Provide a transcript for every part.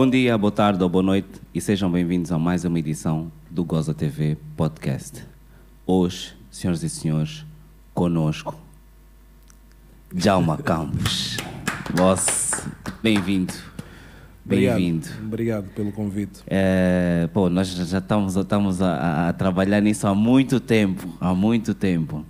Bom dia, boa tarde ou boa noite e sejam bem-vindos a mais uma edição do Goza TV Podcast. Hoje, senhoras e senhores, conosco, Djalma Campos. Boss, bem-vindo. Bem-vindo. Obrigado, pelo convite. É, pô, nós já estamos, estamos a, a trabalhar nisso há muito tempo, há muito tempo.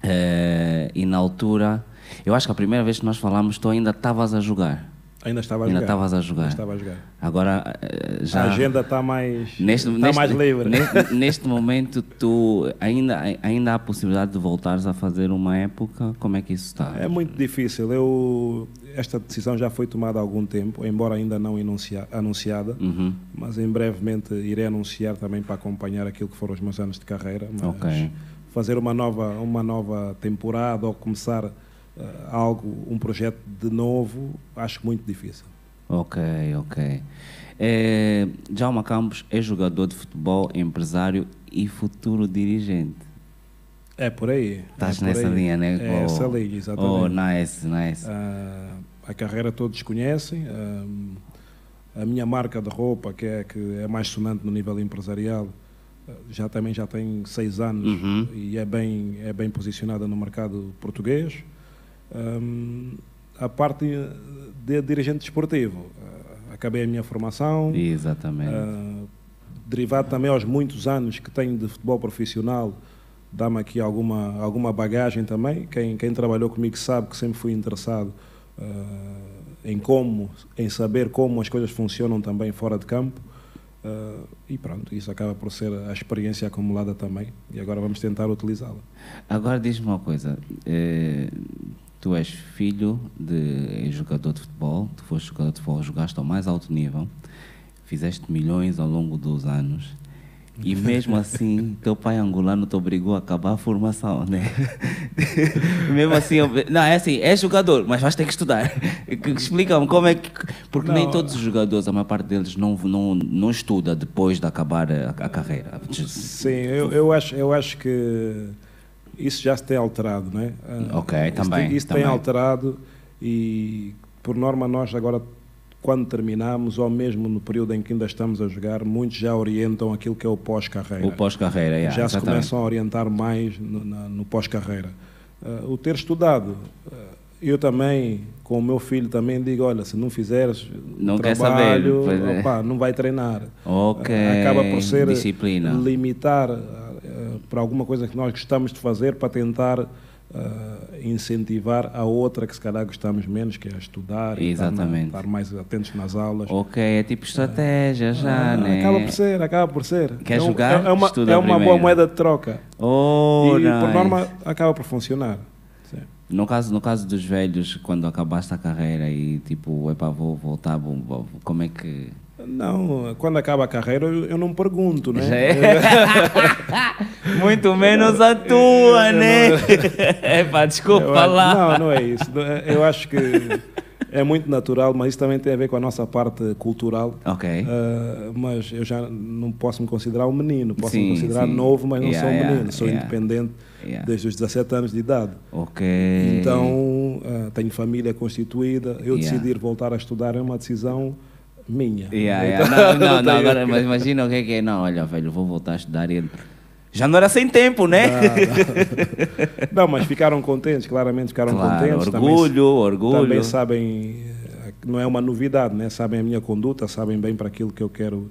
É, e na altura, eu acho que a primeira vez que nós falamos, tu ainda estavas a jogar. Ainda estava a Ainda jogar. estavas a jogar. Ainda estava a jogar. Agora eh, já. A agenda está mais, Neste, está neste- mais livre. Neste, neste momento, tu ainda, ainda há a possibilidade de voltares a fazer uma época? Como é que isso está? É muito difícil. Eu, esta decisão já foi tomada há algum tempo, embora ainda não enuncia- anunciada, Uhum. mas em brevemente irei anunciar também para acompanhar aquilo que foram os meus anos de carreira. Ok. fazer uma nova, uma nova temporada ou começar algo, um projeto de novo, acho muito difícil. Ok, ok. É, Djalma Campos é jogador de futebol, empresário e futuro dirigente. É por aí. Estás é nessa aí. linha, né? É Oh, essa linha, exatamente. Oh, nice, nice. Ah, a carreira todos conhecem. ah, a minha marca de roupa, que é, que é mais sonante no nível empresarial, ah, já também já tem seis anos Uhum. e é bem, é bem posicionada no mercado português. Ahm, a parte de dirigente desportivo, ah, acabei a minha formação, Exatamente. ah, derivado também aos muitos anos que tenho de futebol profissional, dá-me aqui alguma, alguma bagagem também. Quem, quem trabalhou comigo sabe que sempre fui interessado ah, em como, em saber como as coisas funcionam também fora de campo. Ah, e pronto, isso acaba por ser a experiência acumulada também. E agora vamos tentar utilizá-la. Agora diz-me uma coisa. eh, tu és filho de jogador de futebol, tu foste jogador de futebol, jogaste ao mais alto nível, fizeste milhões ao longo dos anos. E mesmo assim, teu pai angolano te obrigou a acabar a formação, né? mesmo assim, não, é assim, é jogador, mas vais ter que estudar. Explica-me como é que. Porque nem Não. todos os jogadores, a maior parte deles, não, não, não estuda depois de acabar a, a carreira. Sim, eu, eu, acho, eu acho que isso já se tem alterado, não é? Ah, Ok, isso também, tem- Isso também. tem alterado e, por norma, nós agora, quando terminamos, ou mesmo no período em que ainda estamos a jogar, muitos já orientam aquilo que é o pós-carreira. O pós-carreira, yeah, já se exatamente. começam a orientar mais no, no pós-carreira. Ah, o ter estudado, ah, eu também, com o meu filho, também digo, olha, se não fizeres Não quer trabalho, saber, pois é. opá, não vai treinar. Ok, Acaba por ser disciplina. limitar para alguma coisa que nós gostamos de fazer para tentar ah, incentivar a outra que se calhar gostamos menos, que é estudar e estar Exatamente. estar mais atentos nas aulas. Ok, é tipo estratégia já, Ah, né? Acaba por ser, acaba por ser. Quer é um- jogar? É uma, Estuda é uma boa moeda de troca. Oh, e por nice. norma acaba por funcionar. Sim. No caso, no caso dos velhos, quando acabaste a carreira e tipo, epá, vou voltar, vou, vou- como é que... Não, quando acaba a carreira eu, eu não pergunto, né? É. Muito menos a tua, né? Epá, desculpa Eu lá. Não, não é isso. Eu acho que é muito natural, mas isso também tem a ver com a nossa parte cultural. Ok. Ah, mas eu já não posso me considerar um menino, posso Sim, me considerar sim. novo, mas não Yeah, sou um yeah, menino, sou yeah. independente desde os 17 anos de idade. Ok. Então, ah, tenho família constituída, eu decidir voltar a estudar é uma decisão minha. Yeah, Então, yeah. Não, não, não, agora, mas imagina o que é que é. Não, olha, velho, vou voltar a estudar e ele... Já não era sem tempo, né? Não, mas ficaram contentes, claramente ficaram Claro, contentes. orgulho, orgulho. Também sabem, não é uma novidade, né? sabem a minha conduta, sabem bem para aquilo que eu quero,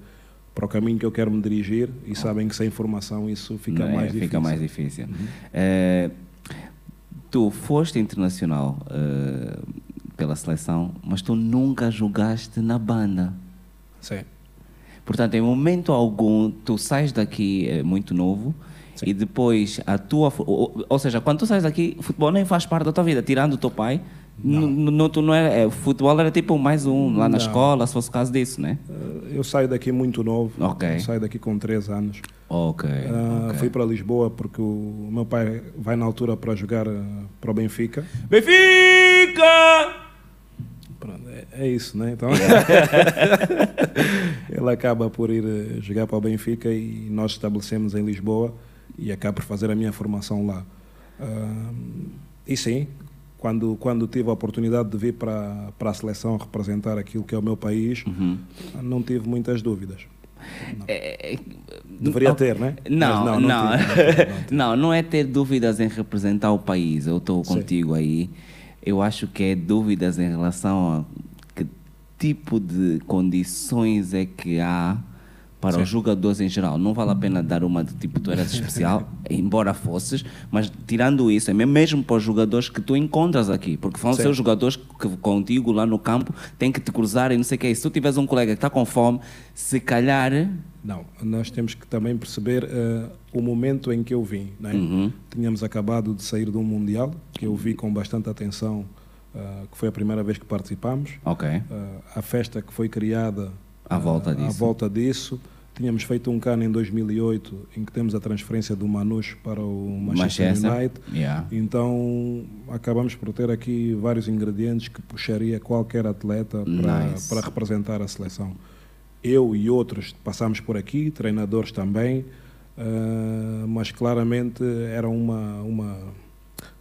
para o caminho que eu quero me dirigir e sabem que sem formação isso fica Não é? mais difícil. Fica mais difícil. Eh, tu foste internacional eh, pela seleção, mas tu nunca jogaste na banda. Sim. Portanto, em momento algum, tu sais daqui eh, muito novo e depois a tua. Ou, ou seja, quando tu sais daqui, futebol nem faz parte da tua vida, tirando o teu pai. Não. Não, tu não era, é, o futebol era tipo mais um lá na Não. escola, se fosse o caso disso, né? Eh, Eu saio daqui muito novo, Ok. saio daqui com 13 anos. Ok. Ah, ok. Fui para Lisboa porque o meu pai vai na altura para jogar ah, para o Benfica. Benfica! É, é isso, né? Então, ele acaba por ir eh, jogar para o Benfica e nós estabelecemos em Lisboa e acabo por fazer a minha formação lá. Ah, e sim, quando, quando tive a oportunidade de vir para, para a seleção representar aquilo que é o meu país, Uhum. não tive muitas dúvidas. É, é, Deveria ter, né? Não, não, não, não tive, não não é ter dúvidas em representar o país. Eu estou contigo aí. Eu acho que é dúvidas em relação a tipo de condições é que há para Sim. os jogadores em geral. Não vale a pena dar uma de tipo tu eras especial, embora fosses, mas tirando isso, é mesmo para os jogadores que tu encontras aqui, porque vão ser os jogadores que contigo lá no campo têm que te cruzar e não sei o que é. Se tu tiveres um colega que está com fome, se calhar. Não, nós temos que também perceber eh, o momento em que eu vim. Né? Uhum. Tínhamos acabado de sair de um Mundial, que eu vi com bastante atenção, eh, que foi a primeira vez que participamos. Ok. Eh, a festa que foi criada À volta à disso. volta disso. Tínhamos feito um cano em 2008 em que temos a transferência do Manus para o Manchester, Manchester. United. Yeah. Então acabamos por ter aqui vários ingredientes que puxaria qualquer atleta para, Nice. para representar a seleção. Eu e outros passamos por aqui, treinadores também, ah, mas claramente era uma, uma,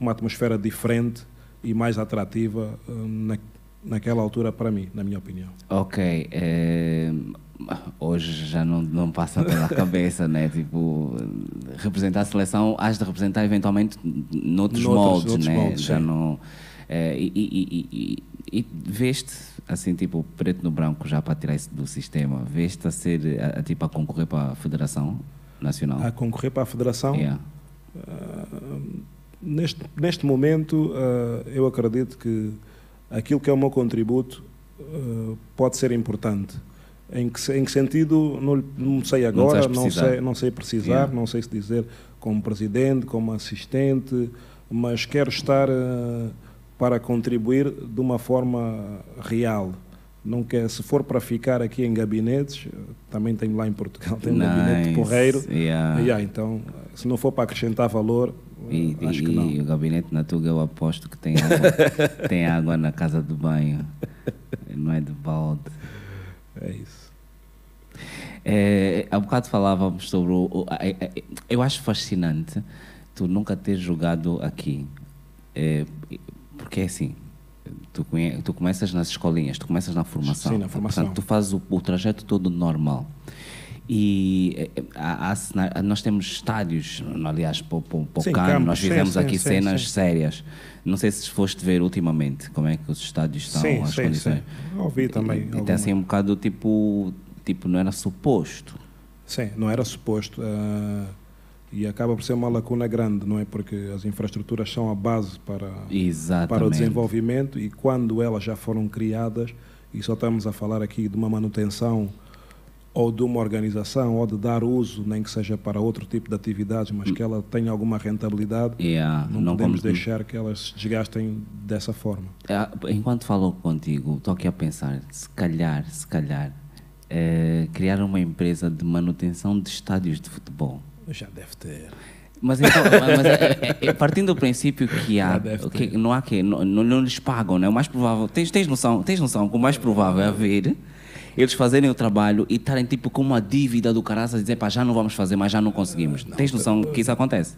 uma atmosfera diferente e mais atrativa ah, na, naquela altura para mim, na minha opinião. Ok. eh, hoje já não, não passa pela cabeça, né? Tipo, representar a seleção, has de representar eventualmente noutros, Noutros- moldes, noutros né? moldes, já sim. não. eh, e, e, e, e, veste assim, tipo, preto no branco, já para tirar isso do sistema, veste a ser, a, a, tipo, a concorrer para a Federação Nacional? A concorrer para a Federação, Yeah. Neste, neste momento, ah, eu acredito que aquilo que é o meu contributo ah, pode ser importante. Em que, em que sentido, não, não sei agora, não, precisar. sei, não sei precisar, Yeah. não sei se dizer como presidente, como assistente, mas quero estar ah, para contribuir de uma forma real. Não quer, se for para ficar aqui em gabinetes, também tenho lá em Portugal, tenho um gabinete Nice. porreiro. Yeah. Yeah, então, se não for para acrescentar valor, E, acho e- e o gabinete na Tuga eu aposto que tem água, tem água na casa do banho. Não é de balde. É isso. É, há bocado falávamos sobre o. o- eu acho fascinante tu nunca ter jogado aqui. É, porque é assim. Tu, conhe- tu começas nas escolinhas, tu começas na formação. Sim, na formação. Portanto, tu fazes o, o trajeto todo normal. E eh, há- há cena- nós temos estádios, aliás, para o Cano, nós fizemos sim, aqui sim, cenas sim. sérias. Não sei se foste ver ultimamente como é que os estádios estão, sim, as sim, condições. sim. Ouvi também. E, e alguma. assim um bocado tipo, tipo, não era suposto. Sim, não era suposto. ah, e acaba por ser uma lacuna grande, não é? Porque as infraestruturas são a base para, Exatamente. para o desenvolvimento e quando elas já foram criadas, e só estamos a falar aqui de uma manutenção ou de uma organização ou de dar uso, nem que seja para outro tipo de atividades, mas que ela tenha alguma rentabilidade, Yeah, não, não podemos como- deixar que elas se desgastem dessa forma. Ah, Enquanto falo contigo, estou aqui a pensar, se calhar, se calhar, eh, criar uma empresa de manutenção de estádios de futebol. Já deve ter. Mas então, mas é- é- é partindo do princípio que há, que, não há que, não, não, não lhes pagam, né? O mais provável, tens, tens noção, tens noção que o mais provável é haver eles fazerem o trabalho e estarem tipo com uma dívida do caraça a dizer, pá, já não vamos fazer, mas já não conseguimos. tens noção que isso acontece?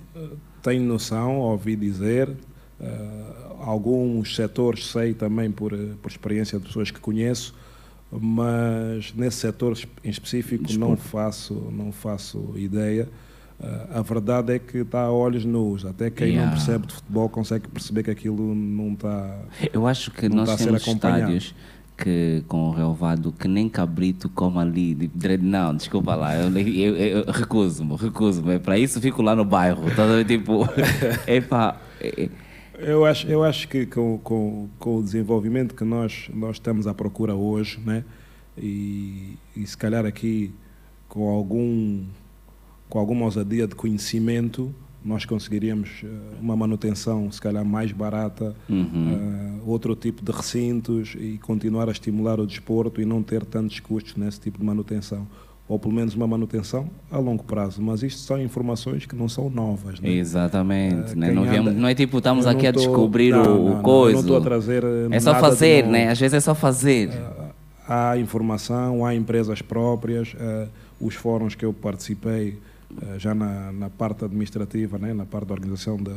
Tenho noção, ouvi dizer, eh, alguns setores sei também por, eh, por experiência de pessoas que conheço, mas nesse setor em específico não Desporto. faço, não faço ideia. Eh, a verdade é que está a olhos nus. Até quem Yeah. não percebe de futebol consegue perceber que aquilo não está. Eu acho que Não nós ser temos estádios que, com o relevado que nem cabrito como ali. de- Não, desculpa lá, eu, eu, eu- eu recuso-me, recuso-me. Para isso fico lá no bairro. Tá, tipo, epá, é, Eu acho, eu acho que com, com, com o desenvolvimento que nós, nós estamos à procura hoje, né? e, e se calhar aqui com, algum, com alguma ousadia de conhecimento, nós conseguiríamos eh, uma manutenção, se calhar, mais barata, Uhum. eh, outro tipo de recintos e continuar a estimular o desporto e não ter tantos custos nesse tipo de manutenção. Ou pelo menos uma manutenção a longo prazo. Mas isto são informações que não são novas. Né? Exatamente. Eh, né? Não, viemos- anda- não é tipo, estamos aqui a tô- descobrir não, o, não, coisa. não estou a trazer é só fazer, né? Às vezes é só fazer. Há informação, há empresas próprias, os fóruns que eu participei já na, na parte administrativa, né, na parte da organização da,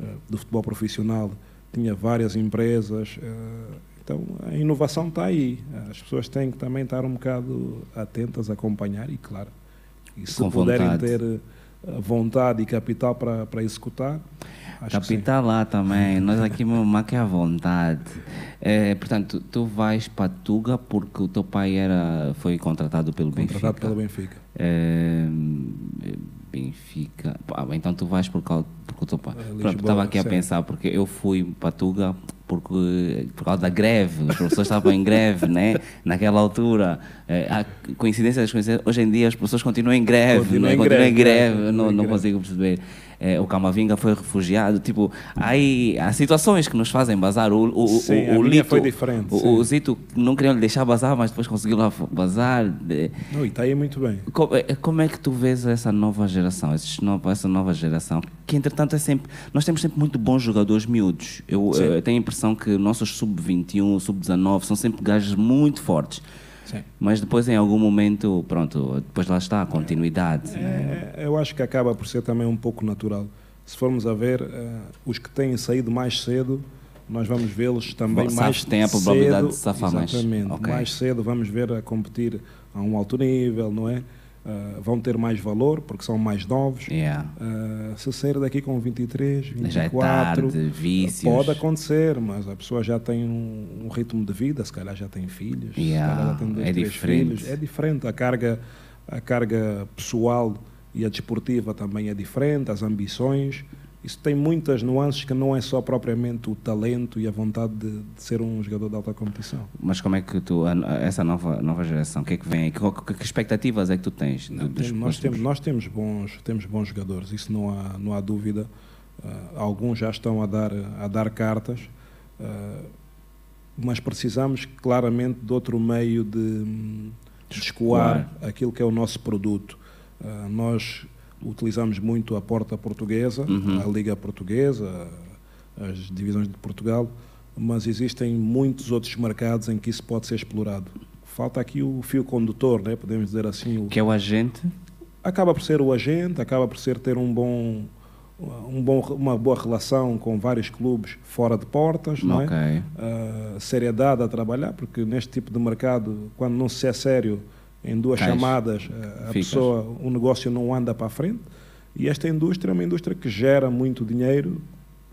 eh, do futebol profissional, tinha várias empresas. Uh, então a inovação está aí. As pessoas têm que também estar um bocado atentas, a acompanhar e, claro, e se Com puderem vontade. ter vontade e capital para, para executar. Capital lá também, nós aqui mesmo que é à vontade. É, portanto, tu vais para Tuga porque o teu pai era, foi contratado pelo. Contratado Benfica. pelo Benfica. É, Benfica. Ah, então tu vais por causa porque o teu pai. Pronto, estava aqui a sim. pensar, porque eu fui para Tuga porque, por causa da greve, os professores estavam em greve, né? Naquela altura. É, há coincidência das coincidências, hoje em dia as pessoas continuam em greve, Continuam né? em continuam em greve, greve, é, não, em não greve. consigo perceber. É, o Camavinga foi refugiado, tipo, aí há situações que nos fazem bazar. O, o, Sim, o, o Lito, foi diferente, O, sim. o Zito não queriam lhe deixar bazar, mas depois conseguiu lá bazar. Não, e está aí muito bem. como, é- como é que tu vês essa nova geração, novo- essa nova geração, que entretanto é sempre, nós temos sempre muito bons jogadores miúdos. Eu, eh, tenho a impressão que nossos sub-21, sub-19 são sempre gajos muito fortes. Sim. Mas depois em algum momento, pronto, depois lá está a continuidade. né? É, eu acho que acaba por ser também um pouco natural. Se formos a ver, eh, os que têm saído mais cedo, nós vamos vê-los também Bom, mais sabes, tem a probabilidade cedo, de safar mais. Exatamente. Ok. Mais cedo vamos ver a competir a um alto nível, não é? Eh, vão ter mais valor porque são mais novos. Yeah. Eh, se sair daqui com 23, 24, Já é tarde, vícios. pode acontecer, mas a pessoa já tem um, um ritmo de vida, se calhar já tem filhos, se Yeah, calhar já tem dois, é três diferente. filhos. É diferente, a carga, a carga pessoal e a desportiva também é diferente, as ambições. Isso tem muitas nuances que não é só propriamente o talento e a vontade de, de ser um jogador de alta competição. Mas como é que tu, essa nova, nova geração, o que é que vem aí? Que, que- que expectativas é que tu tens? Não, tem- nós, temos, nós temos, bons, temos bons jogadores, isso não há, não há dúvida. Ah, alguns já estão a dar, a dar cartas, ah, mas precisamos claramente de outro meio de, de escoar aquilo que é o nosso produto. Ah, nós utilizamos muito a porta portuguesa, Uhum. a Liga Portuguesa, as divisões de Portugal, mas existem muitos outros mercados em que isso pode ser explorado. Falta aqui o fio condutor, né? podemos dizer assim, o, Que é o agente? acaba por ser o agente, acaba por ser ter um bom, um bom, uma boa relação com vários clubes fora de portas, não é? Ah, seriedade a trabalhar, porque neste tipo de mercado, quando não se é sério, em duas Cais. chamadas, ah, a Ficas. pessoa, o negócio não anda para a frente. E esta indústria é uma indústria que gera muito dinheiro,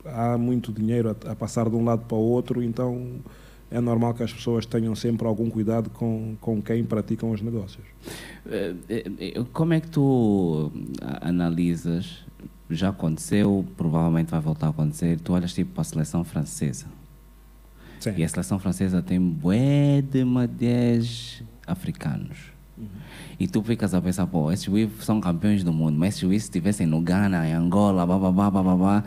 há muito dinheiro a, a passar de um lado para o outro, então é normal que as pessoas tenham sempre algum cuidado com, com quem praticam os negócios. Eh, eh, eh, Como é que tu analisas? Já aconteceu, provavelmente vai voltar a acontecer. Tu olhas tipo para a seleção francesa. Sim. E a seleção francesa tem bué de madeias africanos. E tu ficas a pensar, pô, esses juízes são campeões do mundo, mas se os juízes estivessem no Ghana, em Angola, bababá, bababá,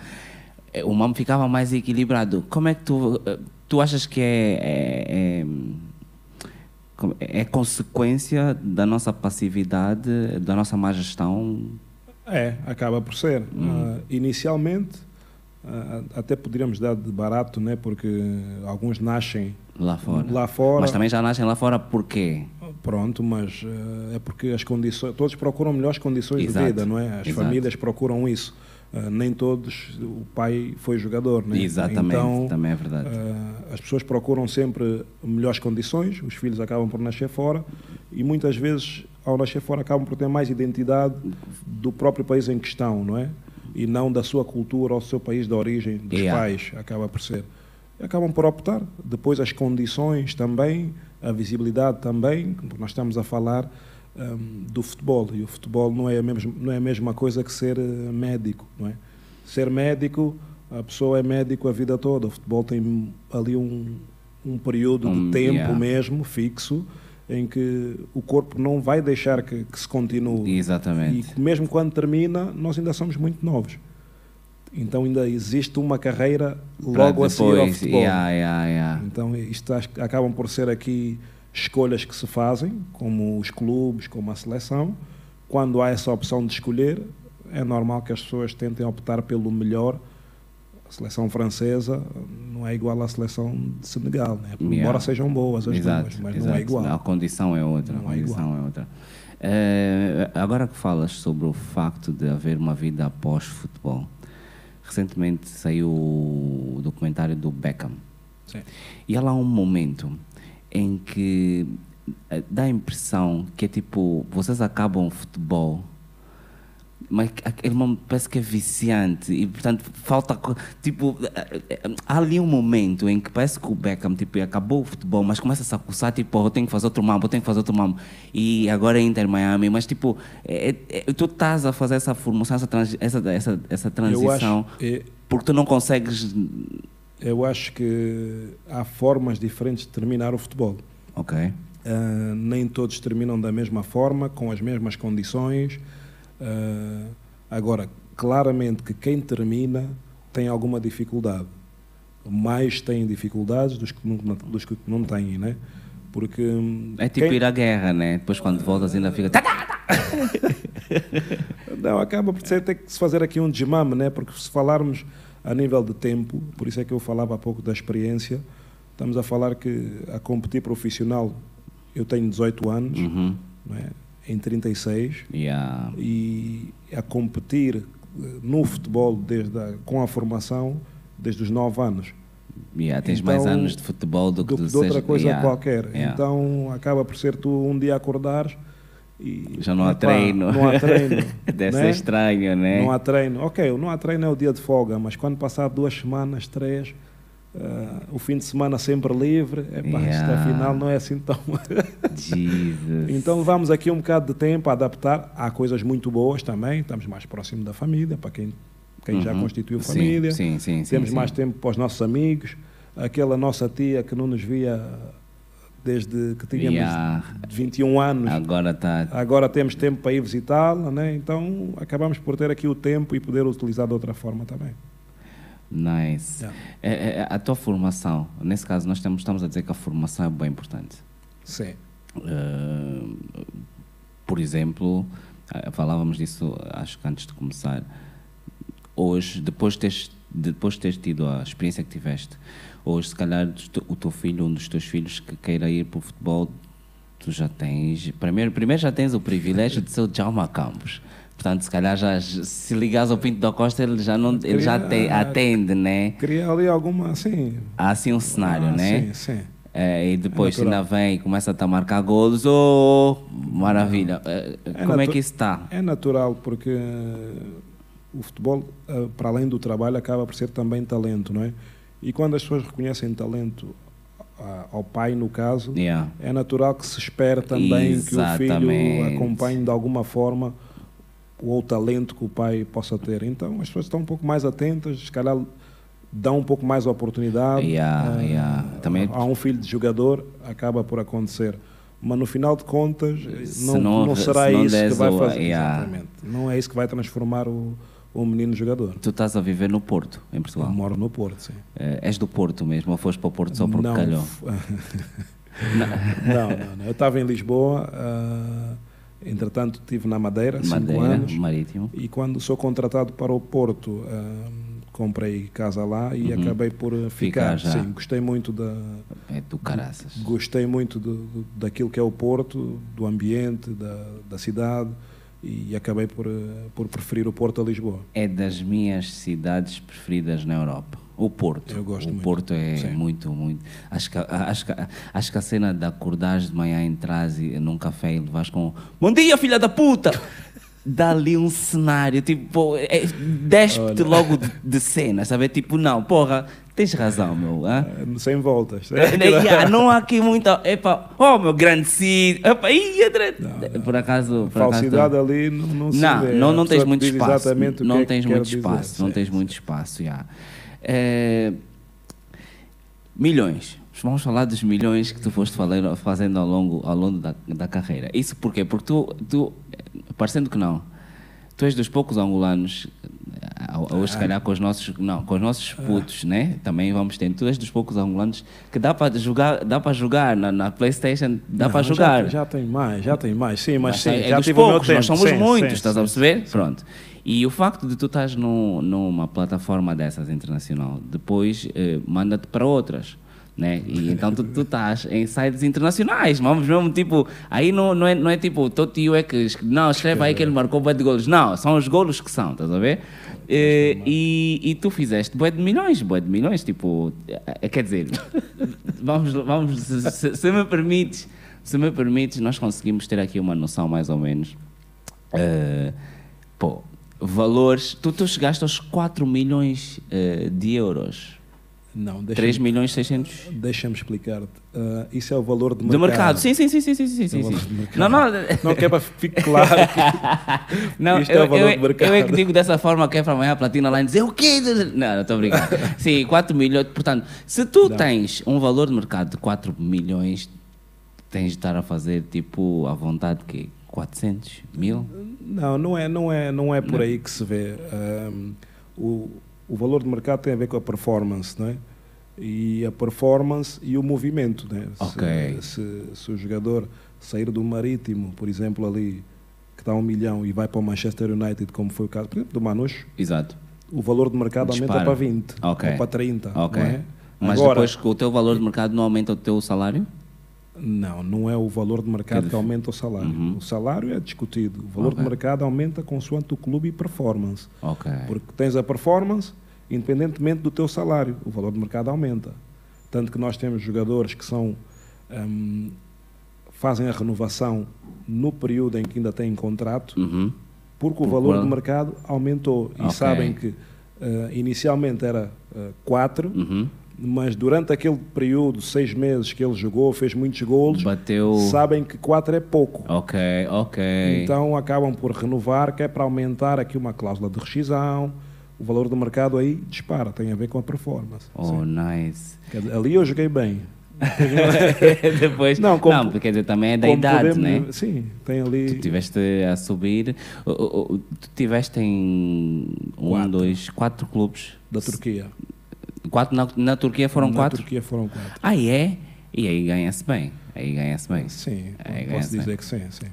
eh, o mamo ficava mais equilibrado. Como é que tu, eh, tu achas que é, é, é, é consequência da nossa passividade, da nossa má gestão? É, acaba por ser. Hum. Ah, inicialmente, ah, até poderíamos dar de barato, né? porque alguns nascem Lá fora. lá fora. Mas também já nascem lá fora por quê? Pronto, mas ah, é porque as condições, todos procuram melhores condições Exato, de vida, não é? As exato. famílias procuram isso. Ah, nem todos, o pai foi jogador, né? Exatamente, Então, também é verdade. ah, as pessoas procuram sempre melhores condições, os filhos acabam por nascer fora e muitas vezes, ao nascer fora, acabam por ter mais identidade do próprio país em questão, não é? E não da sua cultura ou do seu país de origem, dos Yeah. pais, acaba por ser. Acabam por optar. Depois, as condições também, a visibilidade também, porque nós estamos a falar hum, do futebol e o futebol não é, a mesma, não é a mesma coisa que ser eh, médico, não é? Ser médico, a pessoa é médico a vida toda. O futebol tem ali um, um período Um- de tempo yeah. mesmo fixo em que o corpo não vai deixar que, que se continue. Exatamente. E mesmo quando termina, nós ainda somos muito novos. Então ainda existe uma carreira logo a seguir ao depois, futebol. yeah, yeah, yeah. Então isto acabam por ser aqui escolhas que se fazem, como os clubes, como a seleção. Quando há essa opção de escolher, é normal que as pessoas tentem optar pelo melhor. A seleção francesa não é igual à seleção de Senegal, né? embora sejam boas as Exato, duas, mas exato. não é igual. A condição é outra. Não a é condição é outra. Eh, agora que falas sobre o facto de haver uma vida após futebol, recentemente saiu o documentário do Beckham. Sim. E há lá um momento em que eh, dá a impressão que é tipo, vocês acabam o futebol, mas aquele momento parece que é viciante e portanto falta tipo há ali um momento em que parece que o Beckham tipo acabou o futebol mas começa a se acusar tipo eu tenho que fazer outro mambo eu tenho que fazer outro mambo e agora é Inter Miami mas tipo é- é- tu estás a fazer essa formação essa, essa, essa, essa transição acho, é- porque tu não consegues eu acho que há formas diferentes de terminar o futebol. ok Ah, nem todos terminam da mesma forma, com as mesmas condições. Ah, agora, claramente que quem termina tem alguma dificuldade. Mais têm dificuldades dos que não, dos que não têm, né? Porque hum, é tipo quem- ir à guerra né depois quando voltas ainda fica tá, tá, tá. Não, acaba por ser, ter que se fazer aqui um desmame, né? porque se falarmos a nível de tempo, por isso é que eu falava há pouco da experiência, estamos a falar que a competir profissional, eu tenho 18 anos, Uhum. não é? Em 36, Yeah. e a competir eh, no futebol desde a- com a formação desde os 9 anos, Yeah, tens Então, mais anos de futebol do que do de de outra coisa yeah, qualquer. yeah. Então acaba por ser tu um dia acordares e Já não há treino. Não há treino. Deve né? ser estranho, né? Não há treino. Ok, não há treino é o dia de folga, mas quando passar duas semanas, três, ah, o fim de semana sempre livre, epá, isto Yeah. afinal não é assim tão. Então vamos aqui um bocado de tempo a adaptar. Há coisas muito boas também, estamos mais próximo da família, para quem, quem já Uhum. constituiu Sim, família. Sim, sim, sim. Temos mais tempo para os nossos amigos. Aquela nossa tia que não nos via desde que tínhamos Yeah. 21 anos. Agora está. Agora temos tempo para ir visitá-la, né? então acabamos por ter aqui o tempo e poder utilizar de outra forma também. Nice. Yeah. É, é, a tua formação, nesse caso, nós temos, estamos a dizer que a formação é bem importante. Sim. Uh, por exemplo, eh, falávamos disso, acho que antes de começar. Hoje, depois de teres, depois de teres tido a experiência que tiveste, hoje, se calhar, o teu filho, um dos teus filhos que queira ir para o futebol, tu já tens. Primeiro, primeiro já tens o privilégio de ser o Djalma Campos. Portanto, se calhar, já, se ligares ao Pinto da Costa, ele já, não, ele já te, atende, né? Queria ali alguma, assim... Há assim um cenário, ah, né? Sim, sim. É, e depois É ainda vem e começa a marcar golos, oh, maravilha. É, É como é natu- que isso está? É natural, porque o futebol, eh, para além do trabalho, acaba por ser também talento, não é? E quando as pessoas reconhecem talento ao pai, no caso, Yeah. é natural que se espera também que o filho Exatamente. acompanhe de alguma forma o ou talento que o pai possa ter. Então as pessoas estão um pouco mais atentas, se calhar dão um pouco mais oportunidade. Yeah, ah, yeah. Também- a um filho de jogador, acaba por acontecer. Mas no final de contas, não, não- não será se não isso que vai o- fazer. yeah. Exatamente. Não é isso que vai transformar o, o menino jogador. Tu estás a viver no Porto, em Eu Portugal. moro no Porto, sim. É, és do Porto mesmo, ou foste para o Porto só porque não, calhou? f- não, não, não. Eu estava em Lisboa, ah, entretanto estive na Madeira, cinco Madeira, anos, Marítimo. e quando sou contratado para o Porto, ah, comprei casa lá e Uhum. acabei por ah, Ficar ficar. já. Sim, gostei muito da, É do caraças. gostei muito do, do- daquilo que é o Porto, do ambiente, da, da cidade e acabei por, ah, por preferir o Porto a Lisboa. É das minhas cidades preferidas na Europa. O Porto. Eu gosto o muito. Porto é Sim. muito, muito. Acho que, acho, que, acho que a cena de acordares de manhã, entras e- num café e levas com Bom dia, filha da puta! Dá ali um cenário, tipo, é, despe-te Olha. logo de, de cena, sabe? Tipo, não, porra, tens razão, meu. hã? Ah, Sem voltas. Yeah, não há aqui muita. Epa, oh, meu grande sítio. Epa, André. Por acaso. Por Falsidade acaso, ali não, não se não, vê. não, não tens muito espaço. Não tens muito espaço. Não tens muito espaço, milhões. Vamos falar dos milhões que tu foste fazendo ao longo, ao longo da, da carreira. Isso porquê? Porque tu, tu, parecendo que não, tu és dos poucos angolanos, hoje se calhar com os nossos, não, com os nossos putos, né? Também vamos ter. Tu és dos poucos angolanos que dá para jogar, dá para jogar na, na PlayStation, dá para já- jogar. Já, tem mais, já tem mais. Sim, mas, Mas sim, é já dos poucos, nós somos Sim, muitos, sim, estás sim, a perceber? Pronto. E o facto de tu estás num- numa plataforma dessas internacional, depois eh, manda-te para outras. Né? E então tu, tu estás em sites internacionais, vamos mesmo tipo, aí não, não, é, não é tipo, todo tio é que, não, escreve aí que ele marcou bué de golos, não, são os golos que são, estás a ver? E, e, e tu fizeste bué de milhões, bué de milhões, tipo, é, quer dizer, vamos, vamos se, se, me permites, se me permites, nós conseguimos ter aqui uma noção mais ou menos, uh, pô, valores, tu, tu chegaste aos 4 milhões uh, de euros, não, 3 milhões 600. Deixa-me explicar-te. Uh, isso é o valor de mercado. Do mercado, sim, sim, sim, sim, sim, sim, sim. Não, não, não quer para fique claro que não, isto eu, é o valor eu, do mercado. Eu é que digo dessa forma que é para amanhã a platina lá e dizer o quê? Não, não estou brincar. sim, 4 milhões. Portanto, se tu não. tens um valor de mercado de 4 milhões, tens de estar a fazer tipo à vontade que 400 mil? Não, não é, não é, não é por não. aí que se vê. Um, o, o valor de mercado tem a ver com a performance, não é? E a performance e o movimento, né? Okay. Se, se, se, o jogador sair do Marítimo, por exemplo, ali, que está a um milhão e vai para o Manchester United, como foi o caso, por exemplo, do Manucho. Exato. O valor de mercado Dispara. aumenta para 20 okay. ou para 30. Ok. É? Mas Agora, depois o teu valor de mercado não aumenta o teu salário? Não, não é o valor de mercado que, que aumenta o salário. Uhum. O salário é discutido. O valor okay. de mercado aumenta consoante o clube e performance. Okay. Porque tens a performance, independentemente do teu salário, o valor de mercado aumenta. Tanto que nós temos jogadores que são um, fazem a renovação no período em que ainda têm contrato, uhum. porque o Por valor qual? do mercado aumentou. E okay. sabem que uh, inicialmente era 4, uh, uhum mas durante aquele período, seis meses que ele jogou, fez muitos golos, Bateu... sabem que quatro é pouco. Ok, ok. Então acabam por renovar, que é para aumentar aqui uma cláusula de rescisão, o valor do mercado aí dispara, tem a ver com a performance. Oh, Sim. nice. Ali eu joguei bem. Depois, não, como, não, quer dizer, também é da idade, podemos, né? Sim, tem ali. Tu tiveste a subir, tu tiveste em um, quatro. dois, quatro clubes da Turquia. Quatro na, na Turquia foram na quatro? Na Turquia foram quatro. Ah, é? E aí ganha-se bem. Aí ganha-se bem. Sim, aí posso dizer bem. que sim, sim.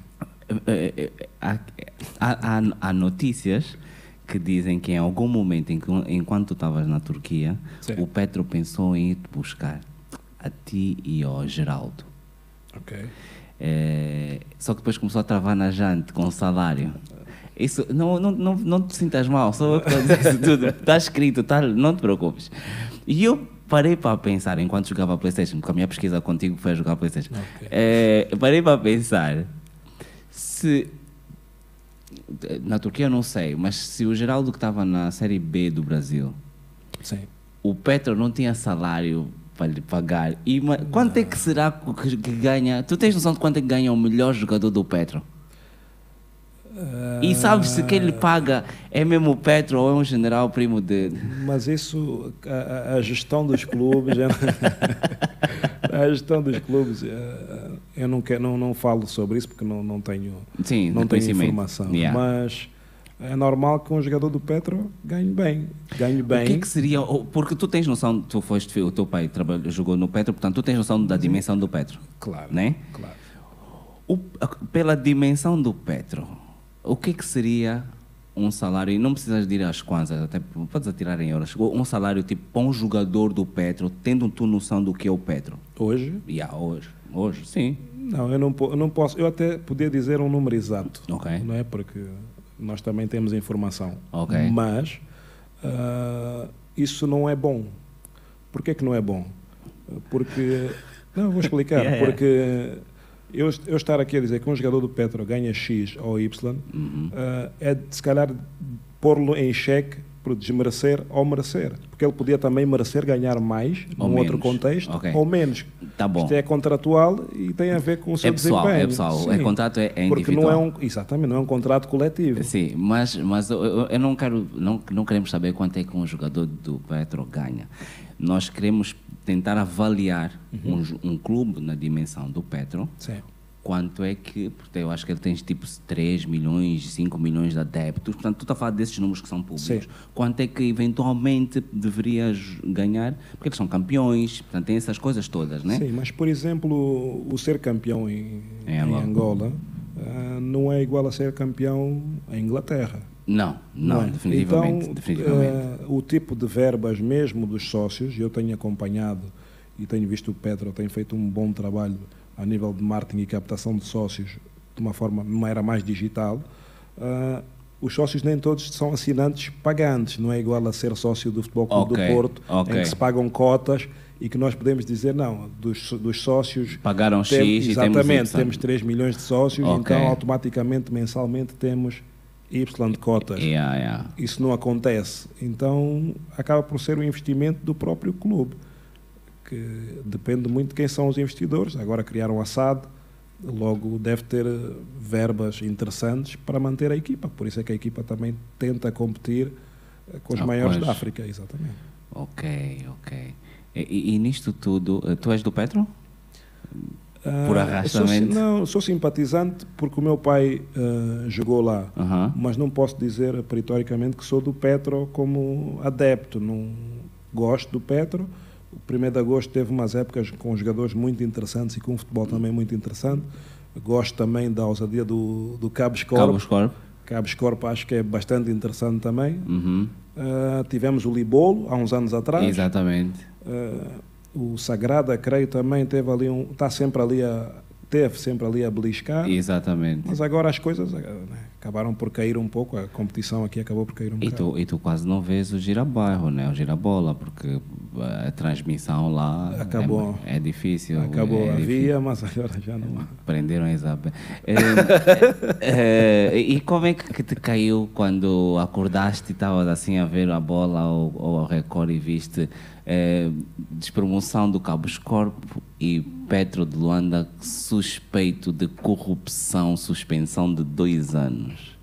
Eh, eh, há, há, há, notícias que dizem que em algum momento, enquanto tu estavas na Turquia, sim. o Petro pensou em ir te buscar a ti e ao Geraldo. Ok. É, só que depois começou a travar na jante com o salário. Isso, não, não, não, não te sintas mal, só eu que estou a dizer isso tudo. Está escrito, tá, não te preocupes. E eu parei para pensar, enquanto jogava Playstation, porque a minha pesquisa contigo foi jogar Playstation, okay. é, parei para pensar se na Turquia eu não sei, mas se o Geraldo que estava na Série B do Brasil, Sim. o Petro não tinha salário para lhe pagar. E quanto é que será que ganha? Tu tens noção de quanto é que ganha o melhor jogador do Petro? E sabe se quem lhe paga é mesmo o Petro ou é um general primo dele? Mas isso, a, a gestão dos clubes, a gestão dos clubes, eh, eu não, quero, não, não falo sobre isso porque não, não tenho, Sim, não tenho informação. Yeah. Mas é normal que um jogador do Petro ganhe bem. Ganhe bem. O que, é que seria, porque tu tens noção, tu foste, o teu pai trabalhou, jogou no Petro, portanto tu tens noção da dimensão do Petro. Claro. Né? Claro. O, pela dimensão do Petro, o que, que seria um salário, e não precisas de ir às kwanzas, até podes atirar em euros, um salário tipo para um jogador do Petro, tendo tu noção do que é o Petro? Hoje? Yeah, hoje. Hoje, sim. Não, eu não, eu não posso. Eu até podia dizer um número exato. Ok. Não é? Porque nós também temos informação. Ok. Mas uh, isso não é bom. Por que, que não é bom? Porque. Não, vou explicar. yeah. Porque eu, eu estar aqui a dizer que um jogador do Petro ganha X ou Y uhum. uh, é se calhar pôr-lo em xeque por desmerecer ou merecer. Porque ele podia também merecer ganhar mais ou num menos. outro contexto okay. ou menos. Tá bom. Isto é contratual e tem a ver com o seu é pessoal, desempenho. É pessoal, Sim. é contrato é, é Porque não é um, exatamente, não é um contrato coletivo. Sim, mas, mas eu, eu não quero, não, não queremos saber quanto é que um jogador do Petro ganha. Nós queremos tentar avaliar uhum. um, um, clube na dimensão do Petro. Sim. Quanto é que, porque eu acho que ele tem tipo 3 milhões, 5 milhões de adeptos, portanto, tu está a falar desses números que são públicos. Sim. Quanto é que eventualmente deverias ganhar? Porque eles são campeões, portanto, tem essas coisas todas, né? Sim, mas por exemplo, o ser campeão em, em Angola, em Angola uh, não é igual a ser campeão em Inglaterra. Não, não, não é? definitivamente. Então, definitivamente. Uh, o tipo de verbas mesmo dos sócios, eu tenho acompanhado e tenho visto o Petro tem feito um bom trabalho a nível de marketing e captação de sócios de uma forma, numa era mais digital, uh, os sócios nem todos são assinantes pagantes, não é igual a ser sócio do Futebol Clube Ok, do Porto, ok. em que se pagam cotas e que nós podemos dizer, não, dos, dos sócios Pagaram tem- X e temos exatamente, temos 3 milhões de sócios, Ok. então automaticamente, mensalmente, temos Y de cotas. Yeah, yeah. Isso não acontece. Então acaba por ser um investimento do próprio clube, que depende muito de quem são os investidores. Agora criaram a SAD, logo deve ter verbas interessantes para manter a equipa. Por isso é que a equipa também tenta competir eh, com os Ah, maiores pois. da África, exatamente. Ok, ok. E, e- e nisto tudo, eh, tu és do Petro? Por Ah, arrastamento? Sou, não, sou simpatizante porque o meu pai ah, jogou lá. Mas não posso dizer peritoricamente que sou do Petro como adepto. Não gosto do Petro. O 1 de agosto teve umas épocas com jogadores muito interessantes e com um futebol também muito interessante. Gosto também da ousadia do, do Cabos Corpo. Cabos Corpo? Cabos Corpo acho que é bastante interessante também. Uhum. Ah, tivemos o Libolo há uns anos atrás. Exatamente. Ah, o Sagrada, creio, também teve ali um. Está sempre ali a. Teve sempre ali a beliscar. Exatamente. Mas agora as coisas eh, né, acabaram por cair um pouco, a competição aqui acabou por cair um E bocado. tu, e tu quase não vês o girabairro, né? O girabola, porque eh, a transmissão lá Acabou. É, é difícil. Acabou, é difícil. havia, mas agora já não há. Prenderam a Isabel. Eh, e como é que te caiu quando acordaste e estavas assim a ver a bola ou, ou ao recorde e viste eh, despromoção do Cabos Corpo e Petro de Luanda suspeito de corrupção, suspensão de dois anos?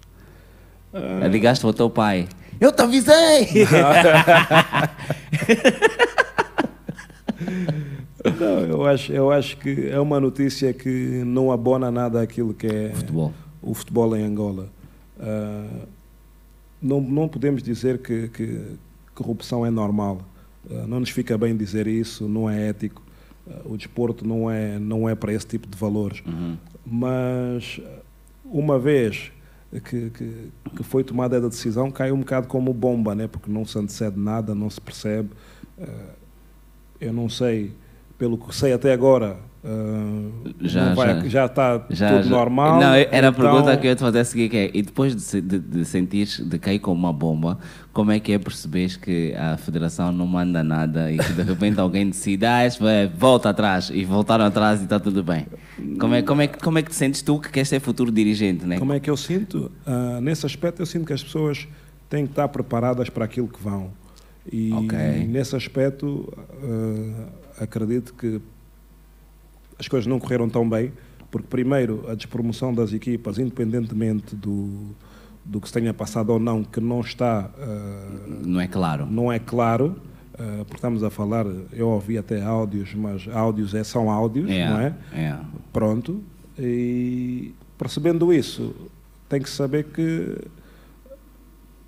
Ligaste para o teu pai. Eu te avisei! Não, eu acho, eu acho que é uma notícia que não abona nada aquilo que é Futebol. o futebol em Angola. Ah, não, não podemos dizer que, que corrupção é normal. Ah, não nos fica bem dizer isso, não é ético. Ah, o desporto não é, não é para esse tipo de valores. Uhum. Mas uma vez que, que, que foi tomada a decisão, cai um bocado como bomba, né? porque não se antecede nada, não se percebe. Eu não sei, pelo que sei até agora, ah, Já- vai- já- está Já- tudo já- normal. Não, era a então- pergunta que eu ia te fazer a seguir, que é, e depois de, de, de sentir de cair como uma bomba, como é que é perceberes que a federação não manda nada e que de repente alguém decide, ah, volta atrás, e voltaram atrás e está tudo bem? Como é, como, é, como é que te sentes tu que queres ser futuro dirigente, né? Como é que eu sinto? Ah, nesse aspecto, eu sinto que as pessoas têm que estar preparadas para aquilo que vão. E Ok. nesse aspecto, ah, acredito que as coisas não correram tão bem, porque, primeiro, a despromoção das equipas, independentemente do, do que se tenha passado ou não, que não está. ah, Não é claro? não é claro, ah, porque estamos a falar, eu ouvi até áudios, mas áudios é, são áudios, É, não é? é. Pronto. E percebendo isso, tem que saber que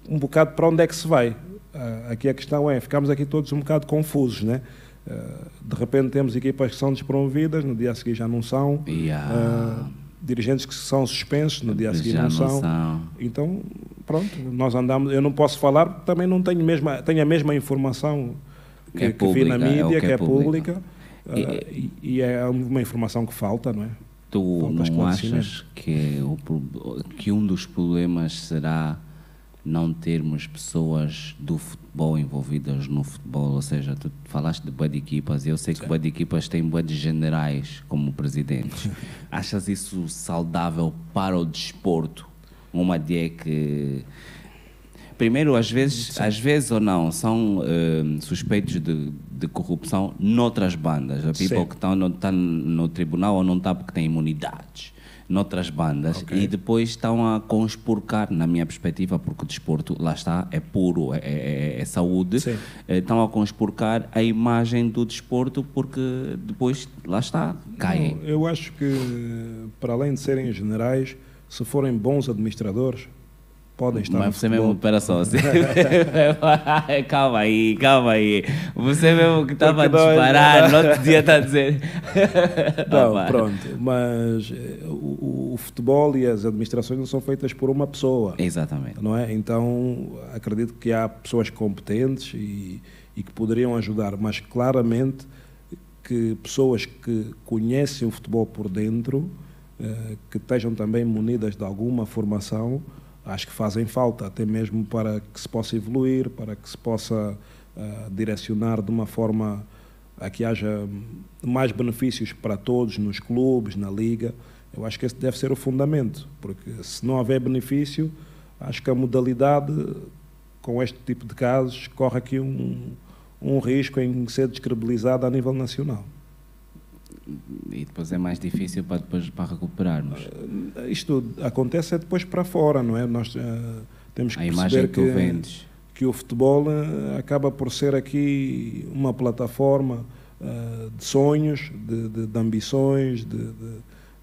um bocado para onde é que se vai. Ah, aqui a questão é, ficamos aqui todos um bocado confusos, né? Ah, de repente temos equipas que são despromovidas, no dia a seguir já não são. Yeah. Ah, dirigentes que são suspensos, no dia a seguir Já não, são. são. Então, pronto, nós andamos, eu não posso falar, porque também não tenho, mesma, tenho a mesma informação que, Que é que vi na pública, é o mídia, que que é é pública, E- ah, e, e é uma informação que falta, não é? Tu não achas que, o pro- que um dos problemas será não termos pessoas do futebol envolvidas no futebol? Ou seja, tu falaste de boa de equipas, e eu sei que boa de equipas tem boa de generais como presidentes. achas isso saudável para o desporto? Uma ideia que. Primeiro, às vezes, às vezes ou não, são eh, suspeitos de, de corrupção noutras bandas. A people Sim. que estão no, tá no tribunal ou não está porque tem imunidades noutras bandas Ok. e depois estão a conspurcar, na minha perspectiva, porque o desporto, lá está, é puro, é, é- é saúde, Sim. eh, estão a conspurcar a imagem do desporto porque depois, lá está, caem. Não, eu acho que, para além de serem generais, se forem bons administradores, podem estar Mas você mesmo, pera só, você... calma aí, calma aí. Você mesmo que estava a Porque não é- disparar, no outro dia está a dizer. Não, Opa. pronto, mas eh, o, o futebol e as administrações não são feitas por uma pessoa. Exatamente. não é? Então acredito que há pessoas competentes e, e que poderiam ajudar, mas claramente que pessoas que conhecem o futebol por dentro, uh, que estejam também munidas de alguma formação, acho que fazem falta, até mesmo para que se possa evoluir, para que se possa uh, direcionar de uma forma a que haja mais benefícios para todos nos clubes, na liga. Eu acho que esse deve ser o fundamento, porque se não houver benefício, acho que a modalidade com este tipo de casos corre aqui um, um risco em ser descredibilizada a nível nacional. E depois é mais difícil para depois para recuperarmos. Uh, isto acontece é depois para fora, não é? Nós uh, temos que a perceber que, que, que, o futebol uh, acaba por ser aqui uma plataforma de sonhos, de, de, de ambições, de,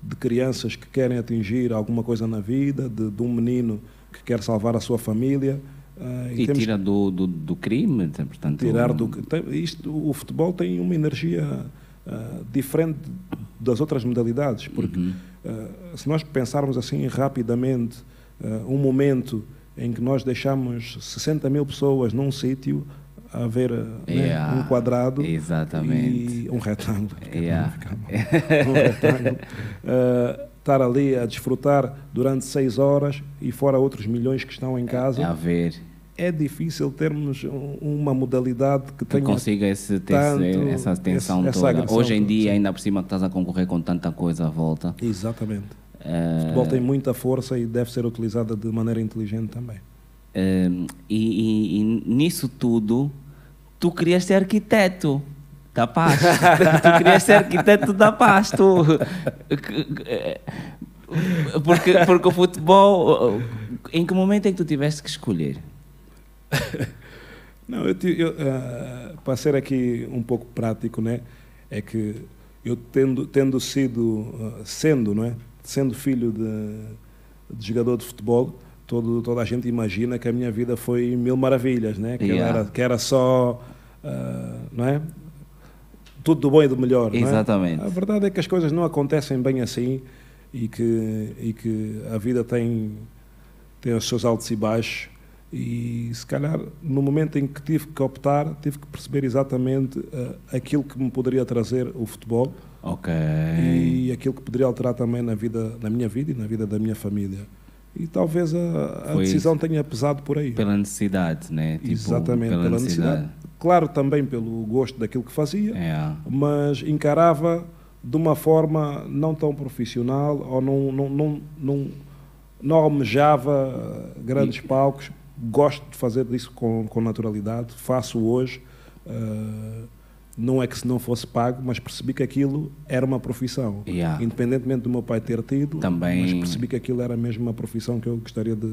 de, crianças que querem atingir alguma coisa na vida, de um menino que quer salvar a sua família. Uh, e, e tira do, do, do, crime, portanto... Tirar do, isto, o futebol tem uma energia uh, diferente das outras modalidades, porque uhum. uh, se nós pensarmos assim rapidamente um momento em que nós deixamos 60 mil pessoas num sítio a ver yeah. né, um quadrado Exatamente. e um retângulo, yeah. um retângulo estar ali a desfrutar durante seis horas e fora outros milhões que estão em casa. A ver. É difícil termos uma modalidade que, que tenha consiga esse, tanto, essa atenção esse, toda. Essa Hoje em dia, sim. ainda por cima que estás a concorrer com tanta coisa à volta. Exatamente. Uh, o futebol tem muita força e deve ser utilizada de maneira inteligente também. Uh, e, e, e nisso tudo, tu querias ser arquiteto da paz. tu querias ser arquiteto da paz, tu. Porque, porque o futebol. Em que momento é que tu tiveste que escolher? Não, eu, eu uh, para ser aqui um pouco prático, né, é que eu tendo, tendo sido, uh, sendo, não é, sendo filho de, de, jogador de futebol, todo, toda a gente imagina que a minha vida foi mil maravilhas, né, que, yeah. era, que era só, uh, não é, tudo do bom e do melhor. Exatamente. É? A verdade é que as coisas não acontecem bem assim e que, e que a vida tem, tem os seus altos e baixos. E se calhar, no momento em que tive que optar, tive que perceber exatamente uh, aquilo que me poderia trazer o futebol. Ok. E aquilo que poderia alterar também na, vida, na minha vida e na vida da minha família. E talvez a, a decisão tenha pesado por aí. Pela necessidade, né? Tipo, Exatamente, pela, pela necessidade. necessidade claro também pelo gosto daquilo que fazia, é. mas encarava de uma forma não tão profissional ou não, não, não, não, não almejava grandes e... palcos. Gosto de fazer isso com, com naturalidade, faço hoje. Uh, não é que se não fosse pago, mas percebi que aquilo era uma profissão. Yeah. Independentemente do meu pai ter tido, Também... mas percebi que aquilo era mesmo uma profissão que eu gostaria de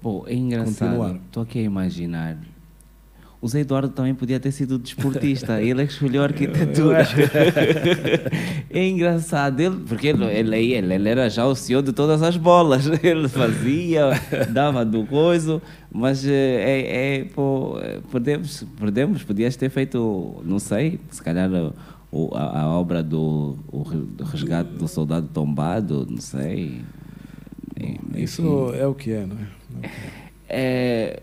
Pô, é engraçado. Estou aqui a imaginar o Zé Eduardo também podia ter sido desportista, ele é que escolheu a arquitetura. é engraçado, ele, porque ele, ele, ele, era já o senhor de todas as bolas, ele fazia, dava do coiso, mas eh, é, é pô, perdemos, perdemos, podias ter feito, não sei, se calhar a, a, a obra do o resgate do soldado tombado, não sei. Enfim. Isso é o que é, não é? é, é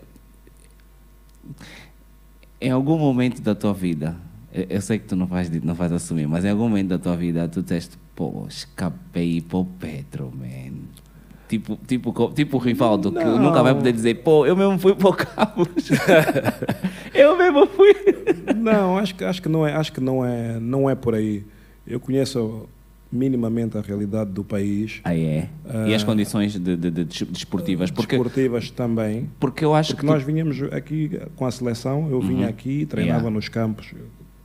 em algum momento da tua vida, eu, eu, sei que tu não vais, não vais assumir, mas em algum momento da tua vida tu disseste, pô, escapei para o Petro, man. Tipo, tipo, tipo o Rivaldo, não. que nunca vai poder dizer, pô, eu mesmo fui para o Carlos. eu mesmo fui. não, acho que, acho que, não, é, acho que não, é, não é por aí. Eu conheço minimamente a realidade do país. Ah, é? E as ah, condições de, de, de, desportivas? Porque, desportivas também. Porque eu acho porque que. nós vinhamos aqui com a seleção, eu vinha uhum. aqui, treinava yeah. nos campos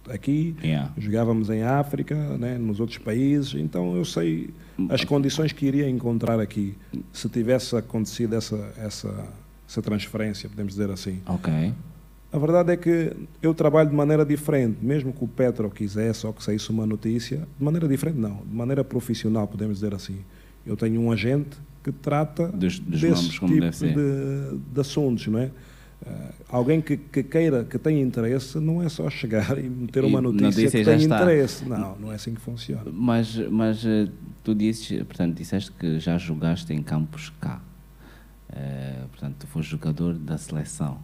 aqui, yeah. jogávamos em África, né, nos outros países, então eu sei as condições que iria encontrar aqui se tivesse acontecido essa, essa, essa transferência, podemos dizer assim. Ok. A verdade é que eu trabalho de maneira diferente, mesmo que o Petro quisesse ou que saísse uma notícia, de maneira diferente não, de maneira profissional, podemos dizer assim. Eu tenho um agente que trata dos, dos desse tipo de, de, assuntos, não é? Uh, alguém que, que, queira, que tenha interesse, não é só chegar e meter uma notícia, notícia que tem interesse. Não, não é assim que funciona. Mas, mas eh, tu disse, portanto, disseste que já jogaste em campos cá. Uh, portanto, tu foste jogador da seleção,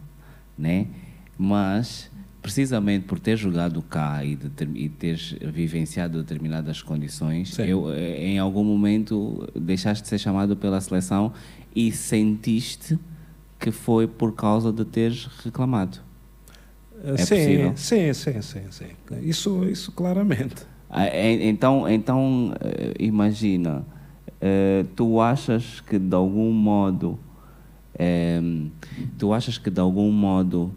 né? Mas precisamente por ter jogado cá e, de, e teres vivenciado determinadas condições, eu, eh, em algum momento deixaste de ser chamado pela seleção e sentiste que foi por causa de teres reclamado. É sim, possível? sim, sim, sim, sim. Isso, isso claramente. Ah, então, então eh, imagina, eh, tu achas que de algum modo, tu achas que de algum modo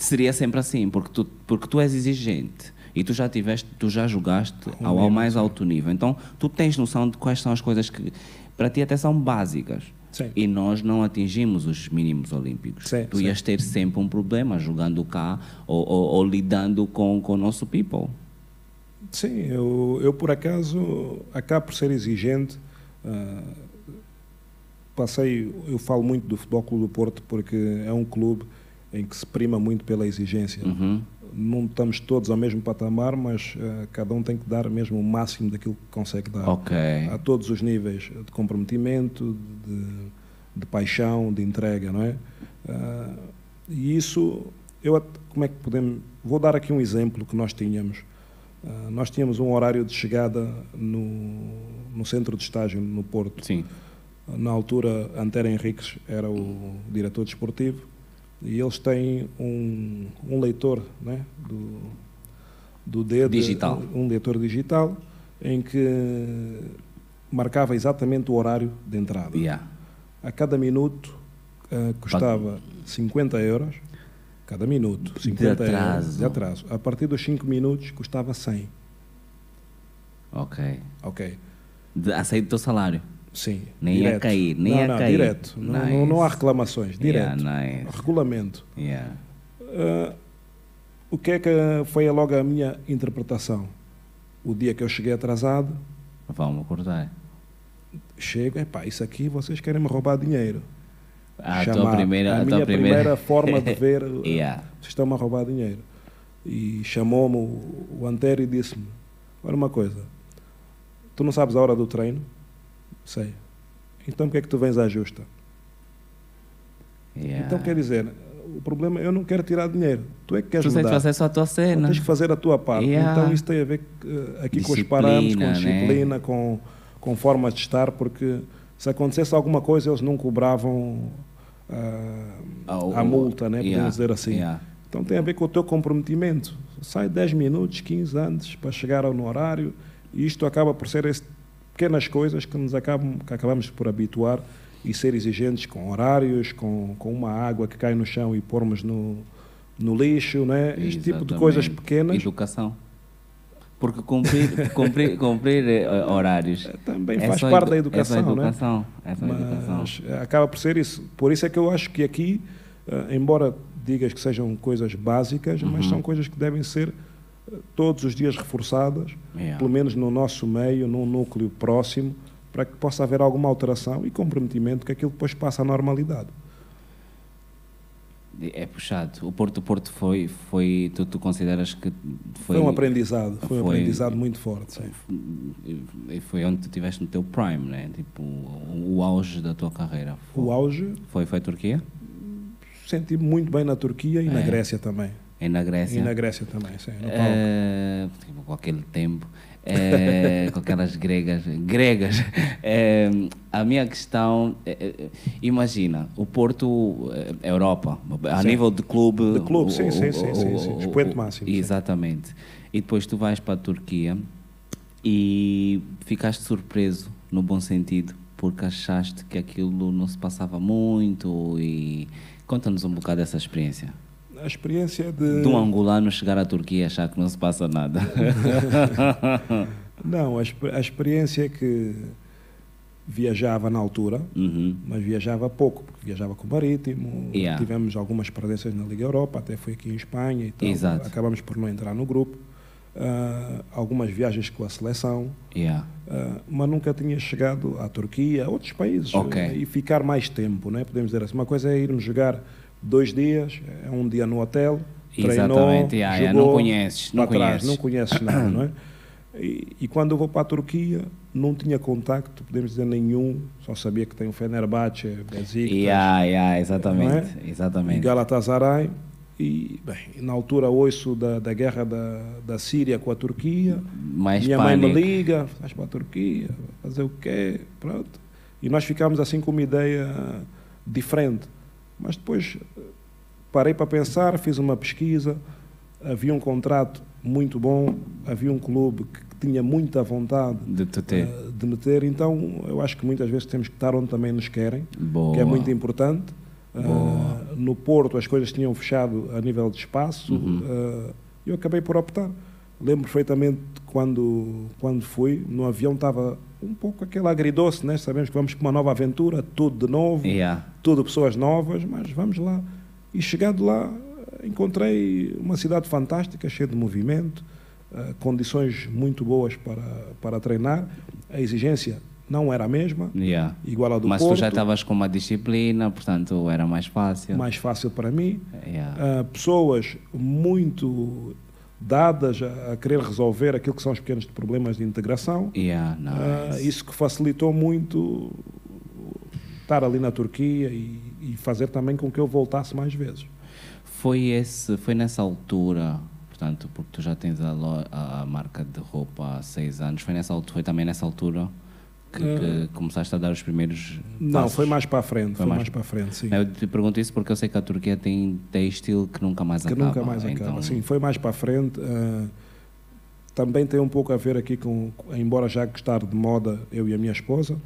seria sempre assim, porque tu, porque tu és exigente e tu já tiveste, tu já jogaste ao, ao mais alto nível. Então, tu tens noção de quais são as coisas que para ti até são básicas. Sim. E nós não atingimos os mínimos olímpicos. Sim, tu ias ter sempre um problema jogando cá ou, ou, ou lidando com, com o nosso people. Sim, eu, eu por acaso acabo por ser exigente. Uh, passei, eu falo muito do Futebol Clube do Porto porque é um clube em que se prima muito pela exigência. Uhum. Não estamos todos ao mesmo patamar, mas uh, cada um tem que dar mesmo o máximo daquilo que consegue dar. Okay. A todos os níveis de comprometimento, de, de paixão, de entrega, não é? Uh, e isso, eu como é que podemos... Vou dar aqui um exemplo que nós tínhamos. Uh, nós tínhamos um horário de chegada no, no centro de estágio, no Porto. Sim. Na altura, Antero Henriques era o diretor desportivo e eles têm um, um leitor né, do, do dedo, digital. Um, um leitor digital em que marcava exatamente o horário de entrada. Yeah. A cada minuto uh, custava 50 euros, cada minuto, 50 de atraso. euros de atraso. A partir dos 5 minutos custava 100. Ok. Ok. De, aceito o teu salário? Sim. Nem direto. ia cair, nem não, ia não, cair. Direto. Nice. Não, não, há reclamações. Direto. Yeah, nice. Regulamento. Yeah. Uh, o que é que foi logo a minha interpretação? O dia que eu cheguei atrasado. Vamos acordar. Chego, epá, isso aqui vocês querem me roubar dinheiro. A Chamar, tua primeira, a, a minha primeira... primeira forma de ver, yeah. vocês estão-me a roubar dinheiro. E chamou-me o, o Antero e disse-me: Olha uma coisa, tu não sabes a hora do treino? Sei. Então por que é que tu vens à justa? Yeah. Então quer dizer, o problema eu não quero tirar dinheiro. Tu é que queres tu mudar. Tu fazer só a tua cena. tens que fazer a tua parte. Yeah. Então isso tem a ver uh, aqui disciplina, com os parâmetros, com disciplina, né? com, com formas de estar, porque se acontecesse alguma coisa eles não cobravam uh, oh, a multa, né? Yeah. podemos dizer assim. Yeah. Então tem a ver com o teu comprometimento. Sai 10 minutos, 15 antes para chegar ao horário e isto acaba por ser esse pequenas coisas que nos acabam, que acabamos por habituar e ser exigentes com horários, com, com uma água que cai no chão e pormos no, no lixo, né? este Exatamente. tipo de coisas pequenas. Educação. Porque cumprir, cumprir, cumprir uh, horários também é faz parte da educação, é educação, né? é só educação. Mas acaba por ser isso. Por isso é que eu acho que aqui, uh, embora digas que sejam coisas básicas, uhum. mas são coisas que devem ser todos os dias reforçadas, yeah. pelo menos no nosso meio, num núcleo próximo, para que possa haver alguma alteração e comprometimento que aquilo depois passe à normalidade. É puxado. O Porto Porto foi, foi tu, tu consideras que foi, foi um aprendizado, foi, foi um aprendizado muito forte. Sim. Foi onde tu estiveste no teu prime, né? Tipo, o, o auge da tua carreira. Foi, o auge? Foi, foi a Turquia? Senti muito bem na Turquia e é. na Grécia também. E na Grécia? E na Grécia também, sim. No tipo, com aquele tempo, uh, com aquelas gregas. Gregas. Uh, a minha questão, imagina, o Porto, Europa, a sim. nível de clube. De clube, sim, sim, sim, sim, sim. Expoente máximo. Exatamente. Sim. E depois tu vais para a Turquia e ficaste surpreso, no bom sentido, porque achaste que aquilo não se passava muito e conta-nos um bocado dessa experiência a experiência de... De um angolano chegar à Turquia e achar que não se passa nada. não, a, a, experiência é que viajava na altura, uhum. mas viajava pouco, porque viajava com o Marítimo, yeah. tivemos algumas presenças na Liga Europa, até fui aqui em Espanha e tal. Exato. Acabamos por não entrar no grupo. Uh, algumas viagens com a seleção, yeah. uh, mas nunca tinha chegado à Turquia, a outros países, okay. uh, e ficar mais tempo, né? podemos dizer assim. Uma coisa é irmos jogar dois dias, é um dia no hotel, Exatamente, treinou, yeah, jogou, não conheces, não trás, conheces. não conheces nada, não é? E, e, quando eu vou para a Turquia, não tinha contacto, podemos dizer nenhum, só sabia que tem o Fenerbahçe, Besiktas, yeah, yeah, exatamente, é? exatamente. e Galatasaray, E, bem, na altura ouço da, da guerra da, da Síria com a Turquia. Mais Minha pânico. mãe me liga, vais para a Turquia, fazer o quê? Pronto. E nós ficámos assim com uma ideia diferente. Mas depois eh, parei para pensar, fiz uma pesquisa, havia um contrato muito bom, havia um clube que tinha muita vontade De ter. eh, de meter, então eu acho que muitas vezes temos que estar onde também nos querem, Boa. que é muito importante. Boa. no Porto as coisas tinham fechado a nível de espaço, Uhum. eh, eu acabei por optar. Lembro perfeitamente quando, quando fui, no avião estava um pouco aquele agridoce, né? sabemos que vamos para uma nova aventura, tudo de novo, Yeah. tudo pessoas novas, mas vamos lá. E chegando lá, encontrei uma cidade fantástica, cheia de movimento, eh, condições muito boas para, para treinar. A exigência não era a mesma, Yeah. igual à do Mas Porto, tu já estavas com uma disciplina, portanto era mais fácil. mais fácil para mim. Yeah. Ah, pessoas muito dadas a, a querer resolver aquilo que são os pequenos problemas de integração. Yeah, Ah, nice. isso que facilitou muito estar ali na Turquia e, e fazer também com que eu voltasse mais vezes. Foi, esse, foi nessa altura, portanto, porque tu já tens a, a- marca de roupa há seis anos, foi, nessa, foi também nessa altura que, que começaste a dar os primeiros Não, passos? foi mais para a frente, foi, mais- mais para a frente, sim. Eu te pergunto isso porque eu sei que a Turquia tem têxtil que nunca mais que acaba. nunca mais acaba. então- Sim, foi mais para a frente. ah, também tem um pouco a ver aqui com, embora já gostar de moda, eu e a minha esposa,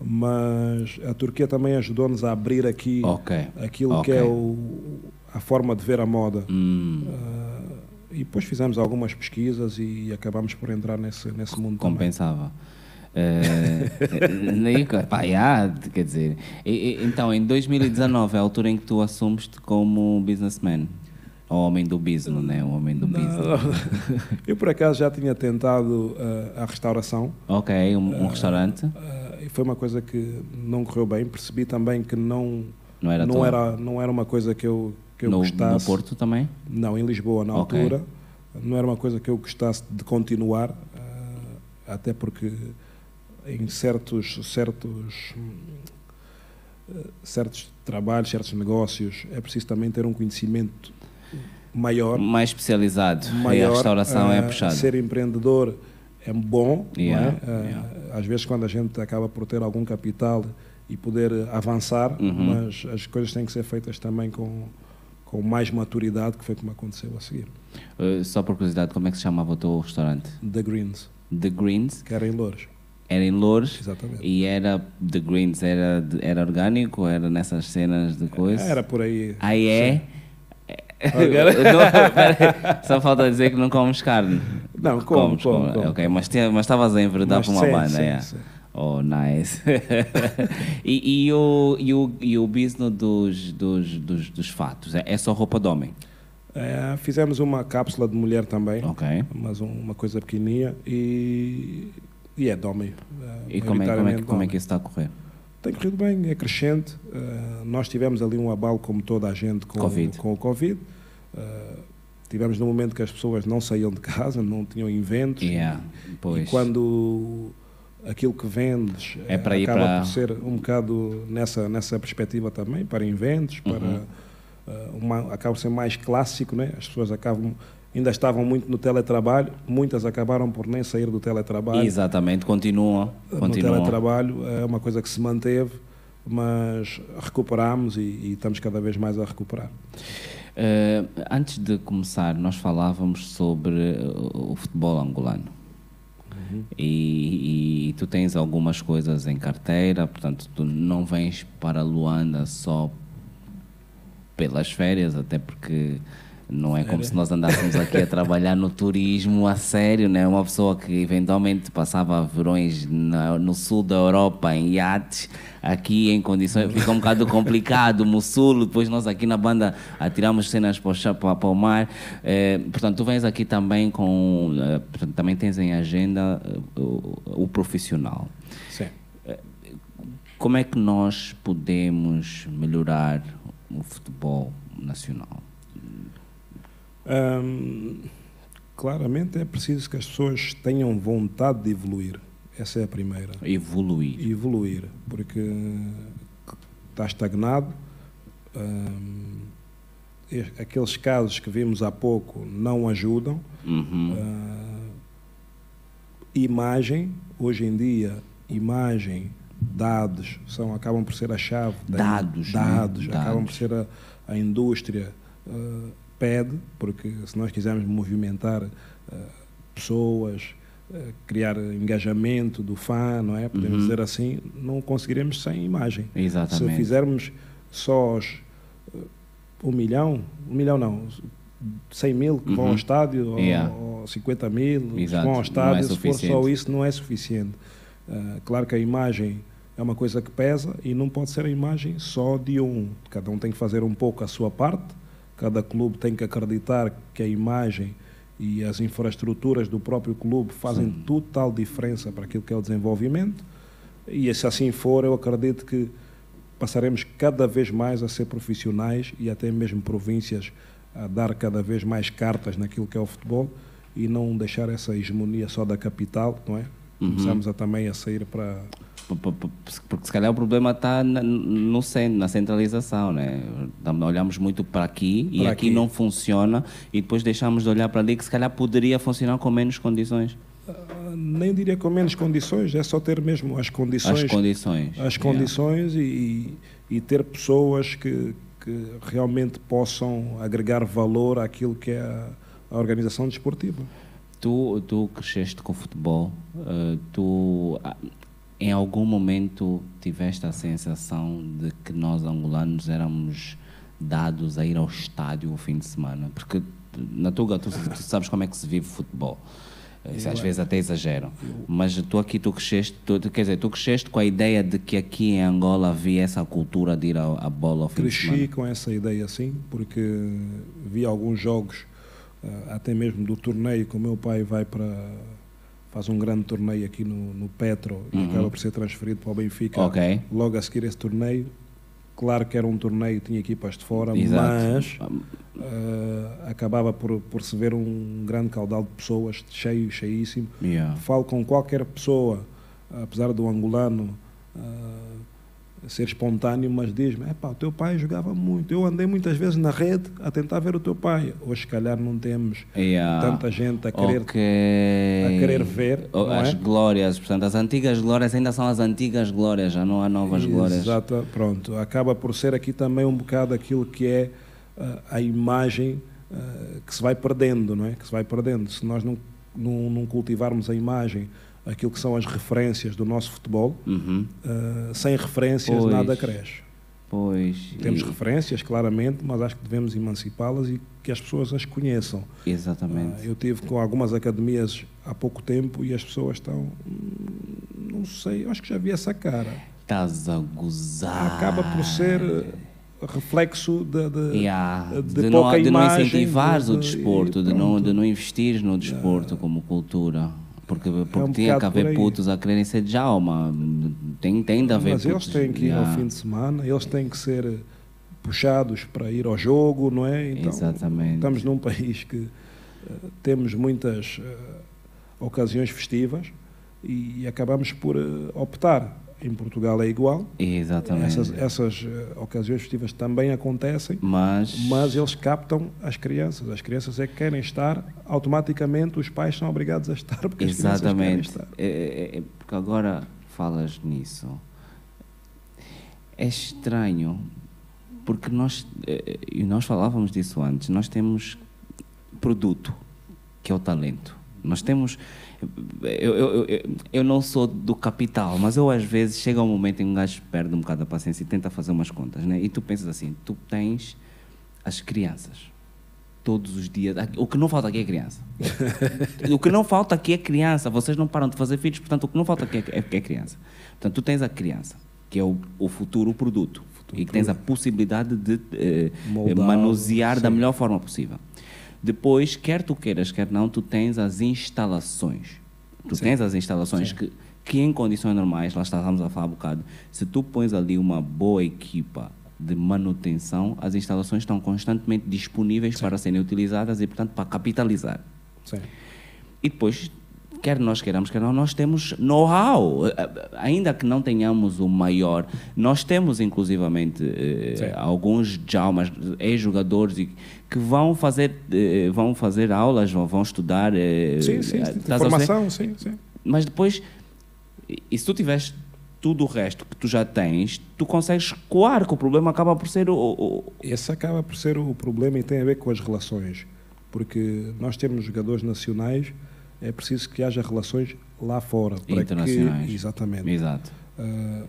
mas a Turquia também ajudou-nos a abrir aqui Ok. aquilo Ok. que é o, a forma de ver a moda. Hum, Ah, e depois fizemos algumas pesquisas e acabamos por entrar nesse, nesse mundo também. compensava. Eh, nem- pá, yeah, quer dizer, e- e- então em 2019 é a altura em que tu assumiste como businessman, o homem do business, né? O homem do business. Não. Eu por acaso já tinha tentado ah, a restauração Ok, um, um restaurante, ah, e foi uma coisa que não correu bem. Percebi também que não não era não era não era uma coisa que eu que eu no, gostasse. no Porto também? Não, em Lisboa na Ok. altura. Não era uma coisa que eu gostasse de continuar, até porque em certos certos eh, certos trabalhos, certos negócios, é preciso também ter um conhecimento maior. Mais especializado. e a maior restauração é ah, puxada. Ser empreendedor é bom, não Yeah, é? Ah, yeah. Às vezes quando a gente acaba por ter algum capital e poder avançar, Uhum. mas as coisas têm que ser feitas também com, com mais maturidade, que foi como aconteceu a seguir. Eh, só por curiosidade, como é que se chamava o teu restaurante? The Greens, The Greens, que era em Louros, era em Louros exatamente. e era The Greens, era, era orgânico, era nessas cenas de coisa? Era por aí. Aí é? Não, Só falta dizer que não comes carne. Não, como, Comes, como, como. Ok, mas estavas a enveredar Mas para uma sim, banda. sim, yeah. sim. Oh, nice. e, e o, e, o, e o business dos, dos, dos, dos fatos? É, é só roupa de homem? Eh, fizemos uma cápsula de mulher também, Ok. mas um- uma coisa pequenininha e, e é de homem. eh, E como é, como, é, como é que isso está a correr? Tem corrido bem, é crescente. Uh, nós tivemos ali um abalo, como toda a gente, com, Covid. com o Covid. Uh, tivemos no momento que as pessoas não saíam de casa, não tinham inventos. Yeah, pois. E quando aquilo que vendes É para acaba para- por ser um bocado nessa, nessa perspectiva também, para inventos, para, Uhum. uh, uma, acaba por ser mais clássico, né? as pessoas acabam, ainda estavam muito no teletrabalho, muitas acabaram por nem sair do teletrabalho Exatamente, continua. no continua. teletrabalho é uma coisa que se manteve, mas recuperamos e, e estamos cada vez mais a recuperar. Eh, antes de começar, nós falávamos sobre uh, o futebol angolano. E, e tu tens algumas coisas em carteira, portanto, tu não vens para Luanda só pelas férias, até porque não é como se nós andássemos aqui a trabalhar no turismo a sério, né? Uma pessoa que eventualmente passava verões na- no sul da Europa em iates, aqui em condições fica um bocado complicado, no sul, depois nós aqui na banda atiramos cenas para para, para o mar. Eh, portanto, tu vens aqui também com, eh, portanto, também tens em agenda eh, o, o profissional. Sim. Como é que nós podemos melhorar o futebol nacional? Hum, claramente é preciso que as pessoas tenham vontade de evoluir. Essa é a primeira. Evoluir. Evoluir, porque está estagnado. hum, aqueles casos que vimos há pouco não ajudam. Uhum. Uh, imagem, hoje em dia, imagem, dados são, acabam por ser a chave. Dados. Dados, né? acabam dados. por ser a, a indústria uh, pede, porque se nós quisermos movimentar uh, pessoas, uh, criar engajamento do fã, não é? Podemos Uhum. dizer assim, não conseguiremos sem imagem. Exatamente. Se fizermos só os, uh, um milhão, um milhão não, 100 mil que vão Uhum. ao estádio, ou- Yeah. ou 50 mil que Exato, vão não ao é estádio, se for só isso, não é suficiente. Claro que a imagem é uma coisa que pesa e não pode ser a imagem só de um. Cada um tem que fazer um pouco a sua parte, cada clube tem que acreditar que a imagem e as infraestruturas do próprio clube fazem Sim. total diferença para aquilo que é o desenvolvimento. E se assim for, eu acredito que passaremos cada vez mais a ser profissionais e até mesmo províncias a dar cada vez mais cartas naquilo que é o futebol e não deixar essa hegemonia só da capital, não é? Uhum. Começamos a também a sair para Porque se calhar o problema está no centro, na centralização, né? Olhamos muito para aqui e Para aqui, aqui. não funciona e depois deixamos de olhar para ali que se calhar poderia funcionar com menos condições. Ah, nem diria com menos condições, é só ter mesmo as condições, As condições. as yeah. condições e, e ter pessoas que, que realmente possam agregar valor àquilo que é a, a organização desportiva. Tu, tu cresceste com futebol, eh, tu ah, em algum momento tiveste a sensação de que nós angolanos éramos dados a ir ao estádio o fim de semana? Porque na Tuga tu, tu sabes como é que se vive futebol. Eh, Eu Às vezes até exageram. Mas tu aqui, tu cresceste, tu, quer dizer, tu cresceste com a ideia de que aqui em Angola havia essa cultura de ir à bola ao fim de Cresci semana. com essa ideia, sim, porque vi alguns jogos, até mesmo do torneio, que o meu pai vai para. faz um grande torneio aqui no, no Petro e Uhum. acaba por ser transferido para o Benfica. Ok. Logo a seguir esse torneio, claro que era um torneio, tinha equipas de fora, Exato. mas ah, acabava por, por se ver um grande caudal de pessoas, cheio, cheíssimo. Yeah. Falo com qualquer pessoa, apesar do angolano ah, ser espontâneo, mas diz-me: "Epá, o teu pai jogava muito. Eu andei muitas vezes na rede a tentar ver o teu pai. Hoje, se calhar, não temos Yeah. tanta gente a querer. Ok. a querer ver, O- não As é? glórias, portanto, as antigas glórias ainda são as antigas glórias, já não há novas glórias. Exato, pronto. Acaba por ser aqui também um bocado aquilo que é ah, a imagem ah, que se vai perdendo, não é? Que se vai perdendo. Se nós não, não, não cultivarmos a imagem, aquilo que são as referências do nosso futebol, Uhum. ah, sem referências Pois. nada cresce. Pois. Temos e- referências, claramente, mas acho que devemos emancipá-las e que as pessoas as conheçam. Exatamente. Ah, eu tive com algumas academias há pouco tempo e as pessoas estão. "Hum, Não sei, acho que já vi essa cara. Estás a gozar. Acaba por ser eh, reflexo de, de, Yeah. de De, não, pouca de não imagem, incentivares o de- desporto, de não, de não investires no desporto como cultura. Porque, porque um tinha que haver putos a quererem ser de alma. Tem, tem de haver Mas eles putos. têm que ir ao fim de semana, eles têm que ser puxados para ir ao jogo, não é? Então, Exatamente. Estamos num país que eh, temos muitas eh, ocasiões festivas e, acabamos por eh, optar. Em Portugal é igual. Exatamente. Essas, essas eh, ocasiões festivas também acontecem, Mas. mas eles captam as crianças. As crianças é que querem estar, automaticamente os pais são obrigados a estar porque as crianças querem Exatamente. estar. É, é- é porque agora falas nisso. É estranho, porque nós, é, e nós falávamos disso antes, nós temos produto, que é o talento. Nós temos. Eu, eu, eu, eu não sou do capital, mas eu às vezes chega um momento em que um gajo perde um bocado a paciência e tenta fazer umas contas, né? E tu pensas assim: tu tens as crianças todos os dias. O que não falta aqui é criança. o que não falta aqui é criança. Vocês não param de fazer filhos, portanto, o que não falta aqui é, é, é criança. Portanto, tu tens a criança, que é o, o futuro produto, e que tens a possibilidade de eh, Moldar, manusear da sim. melhor forma possível. Depois, quer tu queiras, quer não, tu tens as instalações. Tu Sim. tens as instalações Sim. que, que em condições normais, lá estávamos a falar um bocado, se tu pões ali uma boa equipa de manutenção, as instalações estão constantemente disponíveis para serem utilizadas e, portanto, para capitalizar. Sim. E depois, quer nós queiramos, quer não, nós temos know-how. Eh, ainda que não tenhamos o maior, nós temos inclusivamente eh, alguns jaumas, ex-jogadores que vão fazer, eh, vão fazer aulas, vão, vão estudar. Eh, sim, sim, a formação, sim, sim. Mas depois, e se tu tiveres tudo o resto que tu já tens, tu consegues coar, que o problema acaba por ser o. o- Esse acaba por ser o problema e tem a ver com as relações. Porque nós temos jogadores nacionais, é preciso que haja relações lá fora. Para Internacionais. Que, exatamente. Exato. Ah,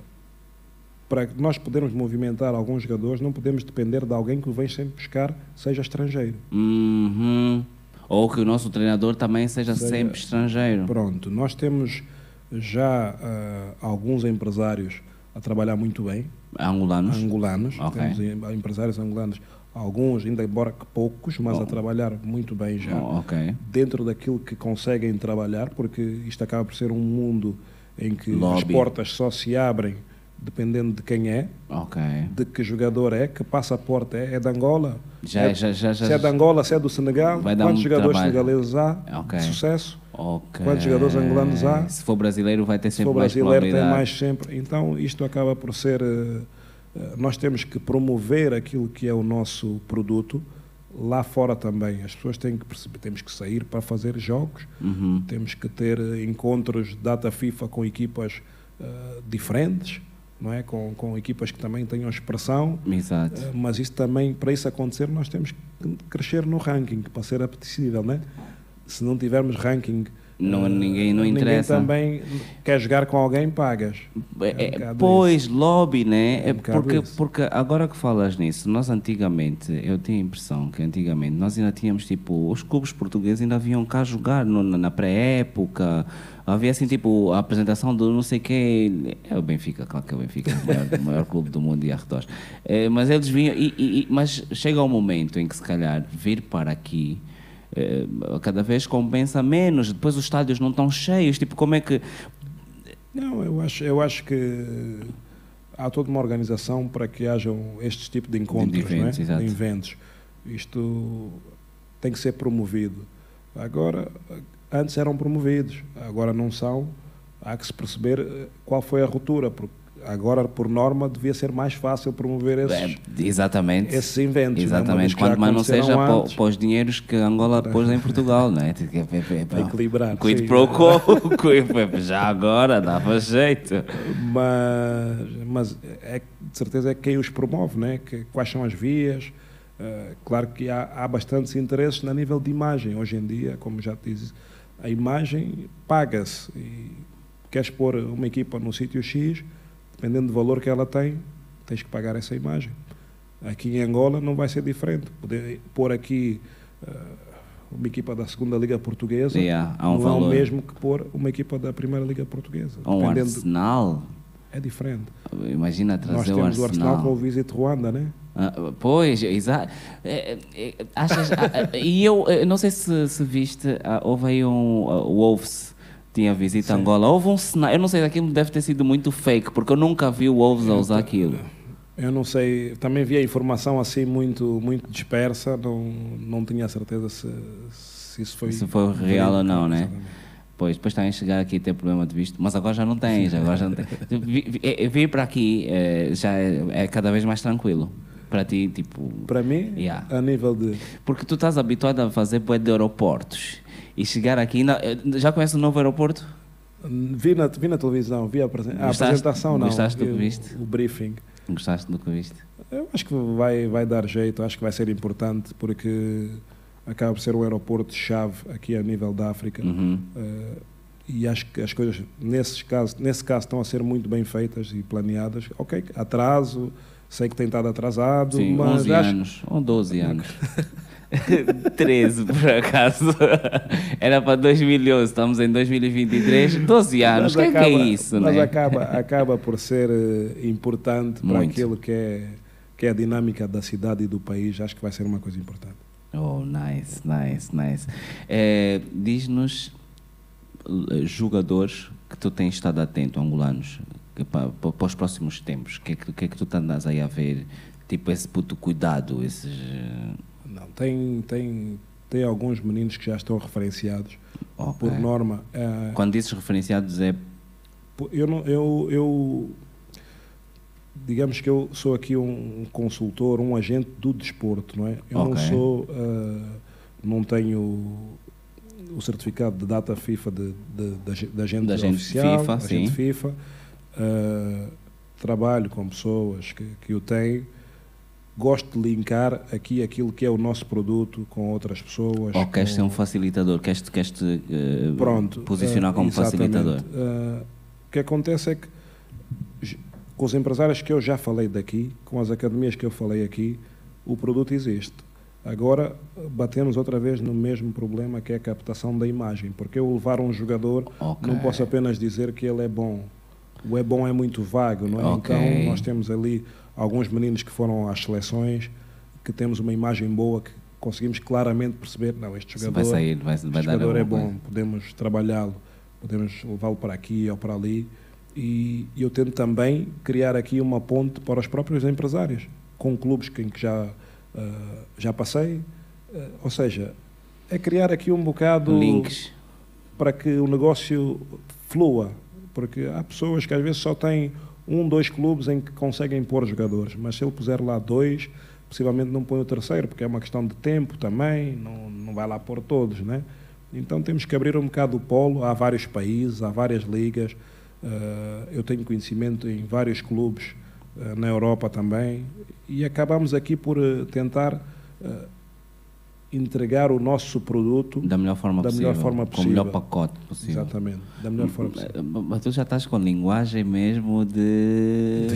para nós podermos movimentar alguns jogadores, não podemos depender de alguém que o vem sempre buscar, seja estrangeiro. Uhum. Ou que o nosso treinador também seja Seja- sempre estrangeiro. Pronto, nós temos já ah, alguns empresários a trabalhar muito bem, Angolanos. angolanos, Ok. temos em- empresários angolanos, alguns, ainda embora que poucos, mas Oh. a trabalhar muito bem já, Oh, ok. dentro daquilo que conseguem trabalhar, porque isto acaba por ser um mundo em que as Lobby. portas só se abrem dependendo de quem é, Ok. de que jogador é, que passaporte é, é de Angola. Já, é, já, já, se é de Angola, se é do Senegal, quantos jogadores trabalho. senegaleses há Ok. de sucesso? Ok. Quantos jogadores angolanos há? Se for brasileiro, vai ter Se sempre for mais brasileiro, tem mais sempre. Então, isto acaba por ser. eh, eh, nós temos que promover aquilo que é o nosso produto lá fora também. As pessoas têm que perceber, temos que sair para fazer jogos, Uhum. temos que ter encontros data FIFA com equipas eh, diferentes, não é? Com, com equipas que também tenham expressão. Exato. Eh, Mas isso também, para isso acontecer, nós temos que crescer no ranking para ser apetecível, né? Se não tivermos ranking, Não, eh, ninguém não interessa. também quer jogar com alguém, pagas. É, É um é, pois, lobby, né? É É um bocado porque, isso. porque agora que falas nisso, nós antigamente, eu tenho a impressão que antigamente nós ainda tínhamos tipo, os clubes portugueses ainda vinham cá jogar no- na pré-época. Havia assim, tipo, a apresentação do não sei quê. É o Benfica, claro que é o Benfica, o maior, o maior clube do mundo e arredores. É, mas eles vinham, e- e- mas chega um momento em que se calhar vir para aqui. Eh, cada vez compensa menos, depois os estádios não estão cheios, tipo, como é que Não, eu acho, eu acho que há toda uma organização para que hajam estes tipos de encontros, De eventos, é? exato. de eventos. Isto tem que ser promovido. Agora, antes eram promovidos, agora não são. Há que se perceber eh, qual foi a ruptura, porque agora, por norma, devia ser mais fácil promover esses, É, exatamente. esses eventos. é? Vez Exatamente, já quanto mais não seja para, antes, para os dinheiros que Angola pôs em Portugal, não é? Tem que- é- é- é- Para equilibrar, Quid pro quo, quid- já agora dava jeito. mas, mas é, de certeza é quem os promove, né? que, quais são as vias. Eh, claro que há, há bastantes interesses a nível de imagem. Hoje em dia, como já te disse, a imagem paga-se. E queres pôr uma equipa no sítio X, dependendo do valor que ela tem, tens que pagar essa imagem. Aqui em Angola não vai ser diferente. Poder pôr aqui eh, uma equipa da segunda Liga Portuguesa Yeah, há um não é o valor. mesmo que pôr uma equipa da primeira Liga Portuguesa. Um Dependendo de- Arsenal, é diferente. imagina Nós trazer o temos o Arsenal Arsenal. com o Visit Ruanda, né? Ah, pois, exato. É, é, achas- ah, ah, e eu eh, não sei se, se viste, ah, houve aí um ah, Wolves tinha visita a. Angola. Houve um cenário, eu não sei, aquilo deve ter sido muito fake, porque eu nunca vi o Wolves a usar aquilo. Eu não sei, também vi a informação assim muito, muito dispersa, não, não tinha certeza se, se isso foi. Se foi real ou não, né? Pois, depois também chegar aqui e ter problema de visto, mas agora já não tens, agora já não tens. Eh, Vir para aqui eh, já é, é cada vez mais tranquilo. Para ti, tipo. Para mim, Yeah. a nível de. Porque tu estás habituado a fazer bué de aeroportos. E chegar aqui. eh, já conhece o novo aeroporto? Vi na, vi na televisão, vi a, apresen- a Gostaste? apresentação, não. Gostaste do que o- viste? O, briefing. Gostaste do que viste? Eu acho que vai, vai dar jeito, acho que vai ser importante, porque acaba por ser um aeroporto-chave aqui a nível da África. Uhum. Eh, e acho que as coisas, nesses casos, nesse caso, estão a ser muito bem feitas e planeadas. Ok, atraso, sei que tem estado atrasado, Sim, mas 11 acho anos. Ou 12 anos. 13, por acaso. Era para 2011, estamos em 2023. 12 anos. O que, é que é isso, mas né? acaba, acaba por ser eh, importante para Muito. aquilo que é, que é a dinâmica da cidade e do país. Acho que vai ser uma coisa importante. Oh, nice, nice, nice. Eh, Diz-nos eh, jogadores que tu tens estado atento, angolanos, que pa- pa- para, os próximos tempos. O que, é que, que é que tu andas aí a ver? Tipo, esse puto cuidado, esses. Tem, tem, tem alguns meninos que já estão referenciados. Okay. Por norma. Uh, Quando dizes referenciados é. Eu, não, eu, eu. Digamos que eu sou aqui um consultor, um agente do desporto, não é? Eu okay. não sou. Uh, não tenho o certificado de data FIFA de, de, de, de agente, da agente oficial, FIFA, agente sim. FIFA. Uh, trabalho com pessoas que, que o têm gosto de linkar aqui aquilo que é o nosso produto com outras pessoas. Ou queres ser um facilitador, queres, queres te uh, Pronto, posicionar uh, como facilitador? Uh, o que acontece é que com os empresários que eu já falei daqui, com as academias que eu falei aqui, o produto existe. Agora batemos outra vez no mesmo problema que é a captação da imagem, porque eu levar um jogador okay. não posso apenas dizer que ele é bom. O é bom é muito vago, não é? Okay. Então nós temos ali alguns meninos que foram às seleções, que temos uma imagem boa, que conseguimos claramente perceber, não, este jogador, vai sair, vai, vai jogador é bom, coisa. podemos trabalhá-lo, podemos levá-lo para aqui ou para ali. E eu tento também criar aqui uma ponte para os próprios empresários, com clubes em que já, uh, já passei. Uh, ou seja, é criar aqui um bocado. Links. Para que o negócio flua. Porque há pessoas que às vezes só têm um, dois clubes em que conseguem pôr jogadores, mas se ele puser lá dois, possivelmente não põe o terceiro, porque é uma questão de tempo também, não, não vai lá pôr todos, né? Então temos que abrir um bocado o polo, há vários países, há várias ligas, uh, eu tenho conhecimento em vários clubes uh, na Europa também, e acabamos aqui por uh, tentar entregar o nosso produto da melhor forma da possível, melhor forma possível. com o melhor pacote possível. Exatamente, da melhor forma possível. Mas tu já estás com linguagem mesmo de.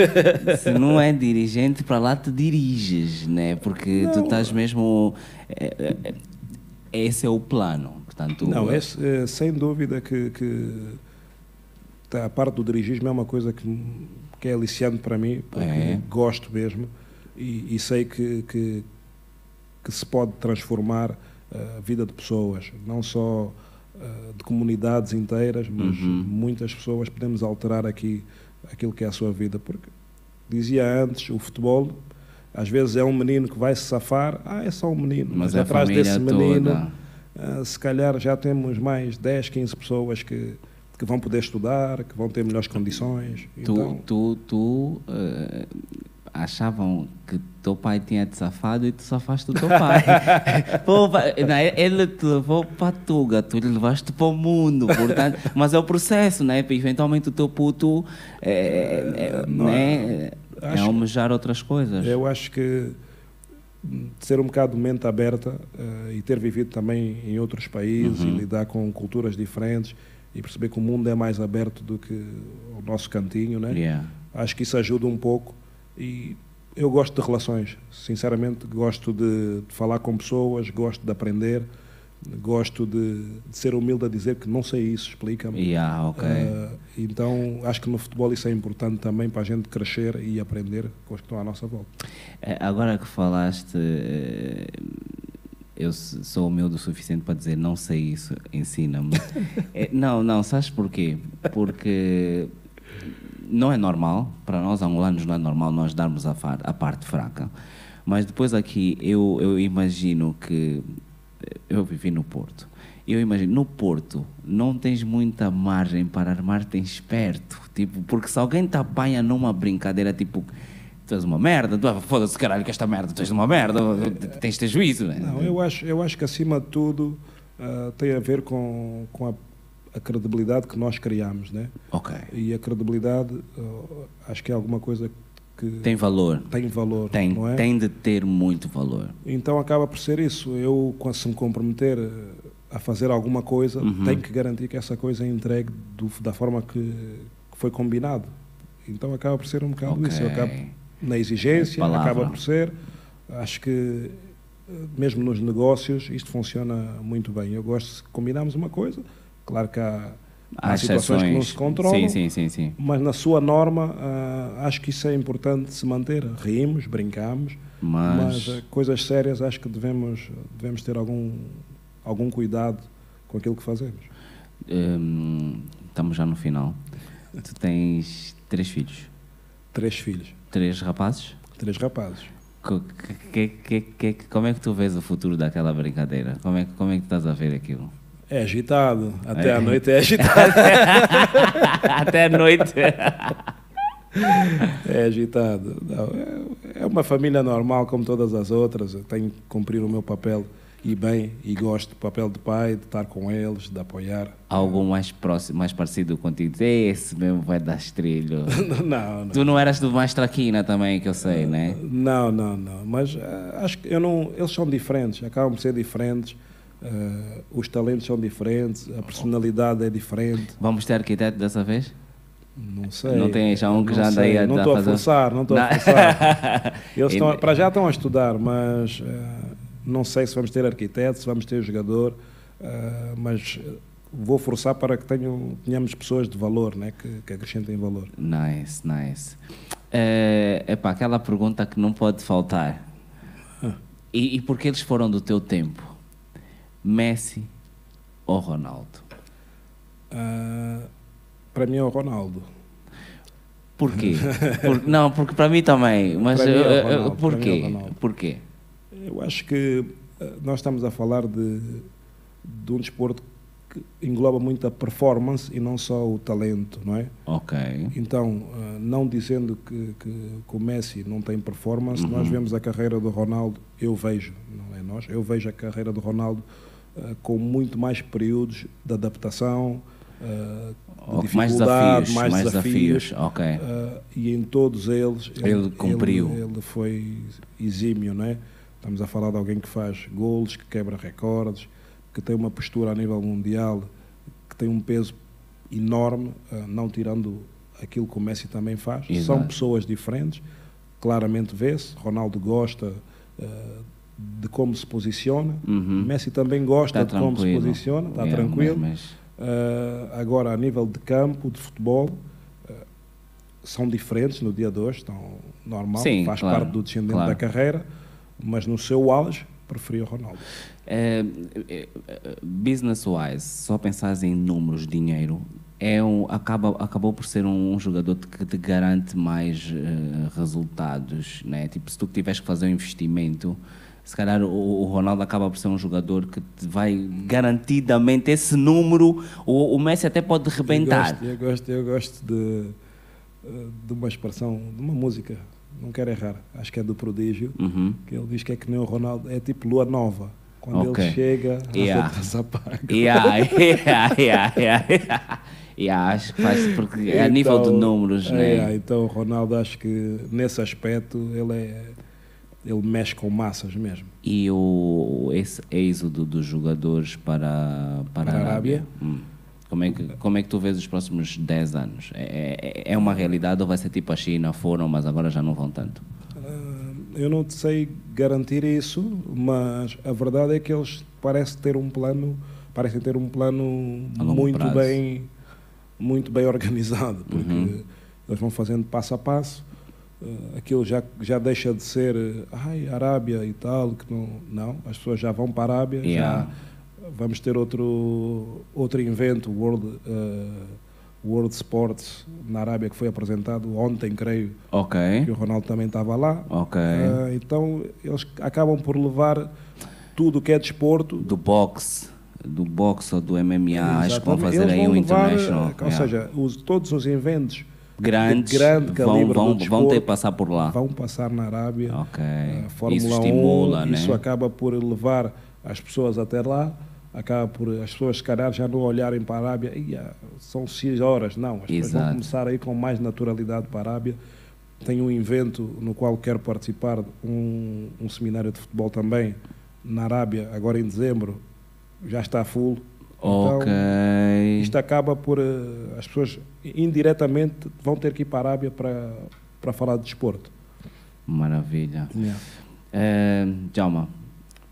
Se não é dirigente, para lá te diriges, né? Porque não. tu estás mesmo. É, é, é, esse é o plano. Portanto, não, esse, é, sem dúvida que, que tá, a parte do dirigismo é uma coisa que, que é aliciante para mim, porque é. gosto mesmo e, e sei que, que que se pode transformar eh, a vida de pessoas, não só uh, de comunidades inteiras, mas uhum. muitas pessoas podemos alterar aqui aquilo que é a sua vida, porque dizia antes, o futebol às vezes é um menino que vai se safar, ah, é só um menino, mas, mas é atrás desse menino, uh, se calhar já temos mais 10, 15 pessoas que, que vão poder estudar, que vão ter melhores condições. Tu, então... tu, tu uh, achavam que teu pai tinha te safado e tu safaste o teu pai. Pô, né? Ele te levou para a Tuga, tu levaste para o mundo, portanto, mas é o processo, né? Eventualmente o teu puto é, é, é né? é almejar outras coisas. Eu acho que ser um bocado mente aberta uh, e ter vivido também em outros países uhum. e lidar com culturas diferentes e perceber que o mundo é mais aberto do que o nosso cantinho, né? Yeah. Acho que isso ajuda um pouco e eu gosto de relações, sinceramente, gosto de, de falar com pessoas, gosto de aprender, gosto de, de, ser humilde a dizer que não sei isso, explica-me. Yeah, okay. uh, então, acho que no futebol isso é importante também para a gente crescer e aprender com os que estão à nossa volta. Eh, agora que falaste, eh, eu sou humilde o suficiente para dizer não sei isso, ensina-me. não, não, sabes porquê? Porque não é normal, para nós angolanos não é normal nós darmos a, a parte fraca. Mas depois aqui eu, eu imagino que eu vivi no Porto. Eu imagino, no Porto não tens muita margem para armar-te esperto. Tipo, porque se alguém te apanha numa brincadeira, tipo, tu és uma merda, tu, foda-se caralho que esta merda, tu és uma merda, tens de ter juízo. Né? Não, eu acho, eu acho que acima de tudo uh, tem a ver com, com a a credibilidade que nós criamos, né? Ok. E a credibilidade, uh, acho que é alguma coisa que tem valor. Tem valor, tem, não é? Tem de ter muito valor. Então acaba por ser isso. Eu, se me comprometer a fazer alguma coisa, uhum. tenho que garantir que essa coisa é entregue do, da forma que, que, foi combinado. Então acaba por ser um bocado okay. isso. Eu acabo na exigência, acaba por ser. Acho que mesmo nos negócios isto funciona muito bem. Eu gosto se combinarmos uma coisa Claro que há, há situações que não se controlam, sim, sim, sim, mas na sua norma uh, acho que isso é importante se manter. Rimos, brincamos, mas, mas uh, coisas sérias acho que devemos, devemos ter algum, algum cuidado com aquilo que fazemos. Hum, estamos já no final. Tu tens três filhos? Três filhos. Três rapazes? Três rapazes. Que, que, que, como é que tu vês o futuro daquela brincadeira? Como é, como é que estás a ver aquilo? É agitado. Até é. à noite é agitado. Até à noite. é agitado. Não, é, é uma família normal como todas as outras. Eu tenho que cumprir o meu papel e bem, e gosto do papel de pai, de estar com eles, de apoiar. Algo mais próximo, mais parecido contigo? Esse mesmo vai dar estrilho. não, não. Tu não eras do mais traquina também, que eu sei, né? Não, não, não. Mas uh, acho que eu não. Eles são diferentes, acabam por ser diferentes. Uh, os talentos são diferentes, a personalidade é diferente. Vamos ter arquiteto dessa vez? Não sei. Não tem já um que já anda aí a Não estou a forçar, não estou a forçar. Eles estão, para já estão a estudar, mas uh, não sei se vamos ter arquiteto, se vamos ter jogador, uh, mas vou forçar para que tenham, tenhamos pessoas de valor, né, que, que acrescentem valor. Nice, nice. É, epá, aquela pergunta que não pode faltar. Ah. E, e por que eles foram do teu tempo? Messi ou Ronaldo? Uh, para mim é o Ronaldo. Porquê? Por, não, porque para mim também. Mas mim é Ronaldo, porquê? É porquê? Eu acho que eh, nós estamos a falar de, de um desporto que engloba muito a performance e não só o talento, não é? Ok. Então, eh, não dizendo que, que, que o Messi não tem performance, uhum. nós vemos a carreira do Ronaldo, eu vejo, não é nós, eu vejo a carreira do Ronaldo com muito mais períodos de adaptação, uh, de mais desafios, mais, mais desafios, desafios. ok. Uh, e em todos eles ele, ele cumpriu. Ele, ele foi exímio, não é? Estamos a falar de alguém que faz gols, que quebra recordes, que tem uma postura a nível mundial, que tem um peso enorme, uh, não tirando aquilo que o Messi também faz. Exato. São pessoas diferentes, claramente vê-se. Ronaldo gosta de como se posiciona, uhum. Messi também gosta tá de como se posiciona, está yeah, tranquilo. Mas... Uh, agora, a nível de campo, de futebol, são diferentes no dia de hoje, estão normal, Sim, faz claro, parte do descendente claro. da carreira mas no seu auge preferia Ronaldo. É, é, Business-wise, só pensares em números, dinheiro, é um, acaba, acabou por ser um, um jogador que te garante mais uh, resultados. Né? Tipo, se tu tiveres que fazer um investimento, se calhar o, Ronaldo acaba por ser um jogador que vai garantidamente esse número, o, o Messi até pode rebentar. Eu gosto, eu gosto, eu gosto de, eh, de uma expressão, de uma música não quero errar, acho que é do Prodígio, uhum. que ele diz que é que nem o Ronaldo, é tipo lua nova. Quando okay. ele chega, yeah. as outras apagam. Yeah, yeah, yeah, yeah. yeah, acho que faz porque é a nível de então, números, né? Yeah, então o Ronaldo acho que nesse aspecto ele é ele mexe com massas mesmo. E o esse êxodo dos jogadores para, para, para a Arábia? Arábia? Hum. Como é que, como é que tu vês os próximos 10 anos? É, é, é uma realidade ou vai ser tipo a China, foram, mas agora já não vão tanto? Uh, eu não sei garantir isso, mas a verdade é que eles parecem ter um plano, parecem ter um plano muito prazo. bem, muito bem organizado, porque uhum. eles vão fazendo passo a passo. Uh, aquilo já, já deixa de ser, ai, Arábia e tal, que não, não, as pessoas já vão para a Arábia, yeah. já vamos ter outro, outro evento, World, uh, World Sports, na Arábia, que foi apresentado ontem, creio. Ok. Que o Ronaldo também estava lá. Ok. Uh, então, eles acabam por levar tudo o que é desporto. Do boxe do boxe ou do MMA, Exatamente. acho que vão fazer eles aí um levar, international. Ou yeah. seja, os, todos os eventos grandes grande vão, vão, vão ter que passar por lá. Vão passar na Arábia. Ok. Uh, Fórmula isso estimula, 1, né? Isso acaba por levar as pessoas até lá acaba por as pessoas, se calhar, já não olharem para a Arábia, ah, são seis horas. Não, as pessoas vão começar a ir com mais naturalidade para a Arábia. Tenho um evento no qual quero participar, um, um seminário de futebol também, na Arábia, agora em dezembro, já está full. Então, ok. Isto acaba por. Uh, as pessoas indiretamente vão ter que ir para a Arábia para, para falar de desporto. Maravilha. Yeah. Uh, Jalma,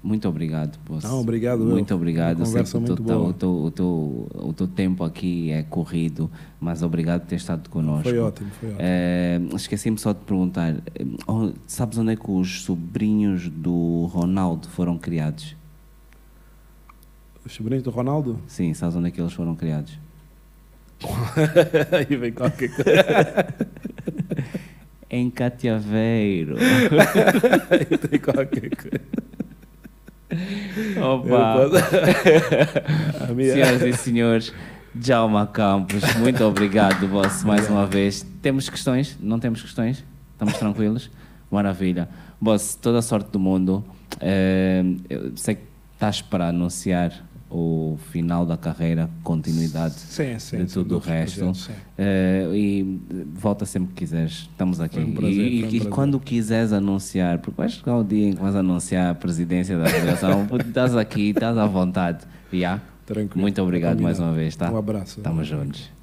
muito obrigado. Não, obrigado. Muito obrigado. Conversa muito boa. O teu, o, teu, o teu tempo aqui é corrido, mas obrigado por ter estado connosco. Foi ótimo, foi ótimo. É, Esqueci-me só de perguntar, oh, sabes onde é que os sobrinhos do Ronaldo foram criados? Os sobrinhos do Ronaldo? Sim, sabes onde é que eles foram criados? Aí vem qualquer coisa. em Catiaveiro. Tem qualquer coisa. Opa! A minha- Senhoras e senhores, Djalma Campos, muito obrigado, boss, mais uma vez. Temos questões? Não temos questões? Estamos tranquilos? Maravilha. Boss, toda a sorte do mundo. Eh, eu sei que estás para anunciar o final da carreira, continuidade Sim, sim. de tudo o resto. projeto, sim. Eh, e volta sempre que quiseres, estamos aqui. Um prazer, e um e- quando quiseres anunciar, porque vai chegar o dia em que vais anunciar a presidência da federação, estás aqui, estás à vontade. Yeah? Tranquilo. Muito obrigado mais uma vez, tá? Um abraço. Estamos juntos.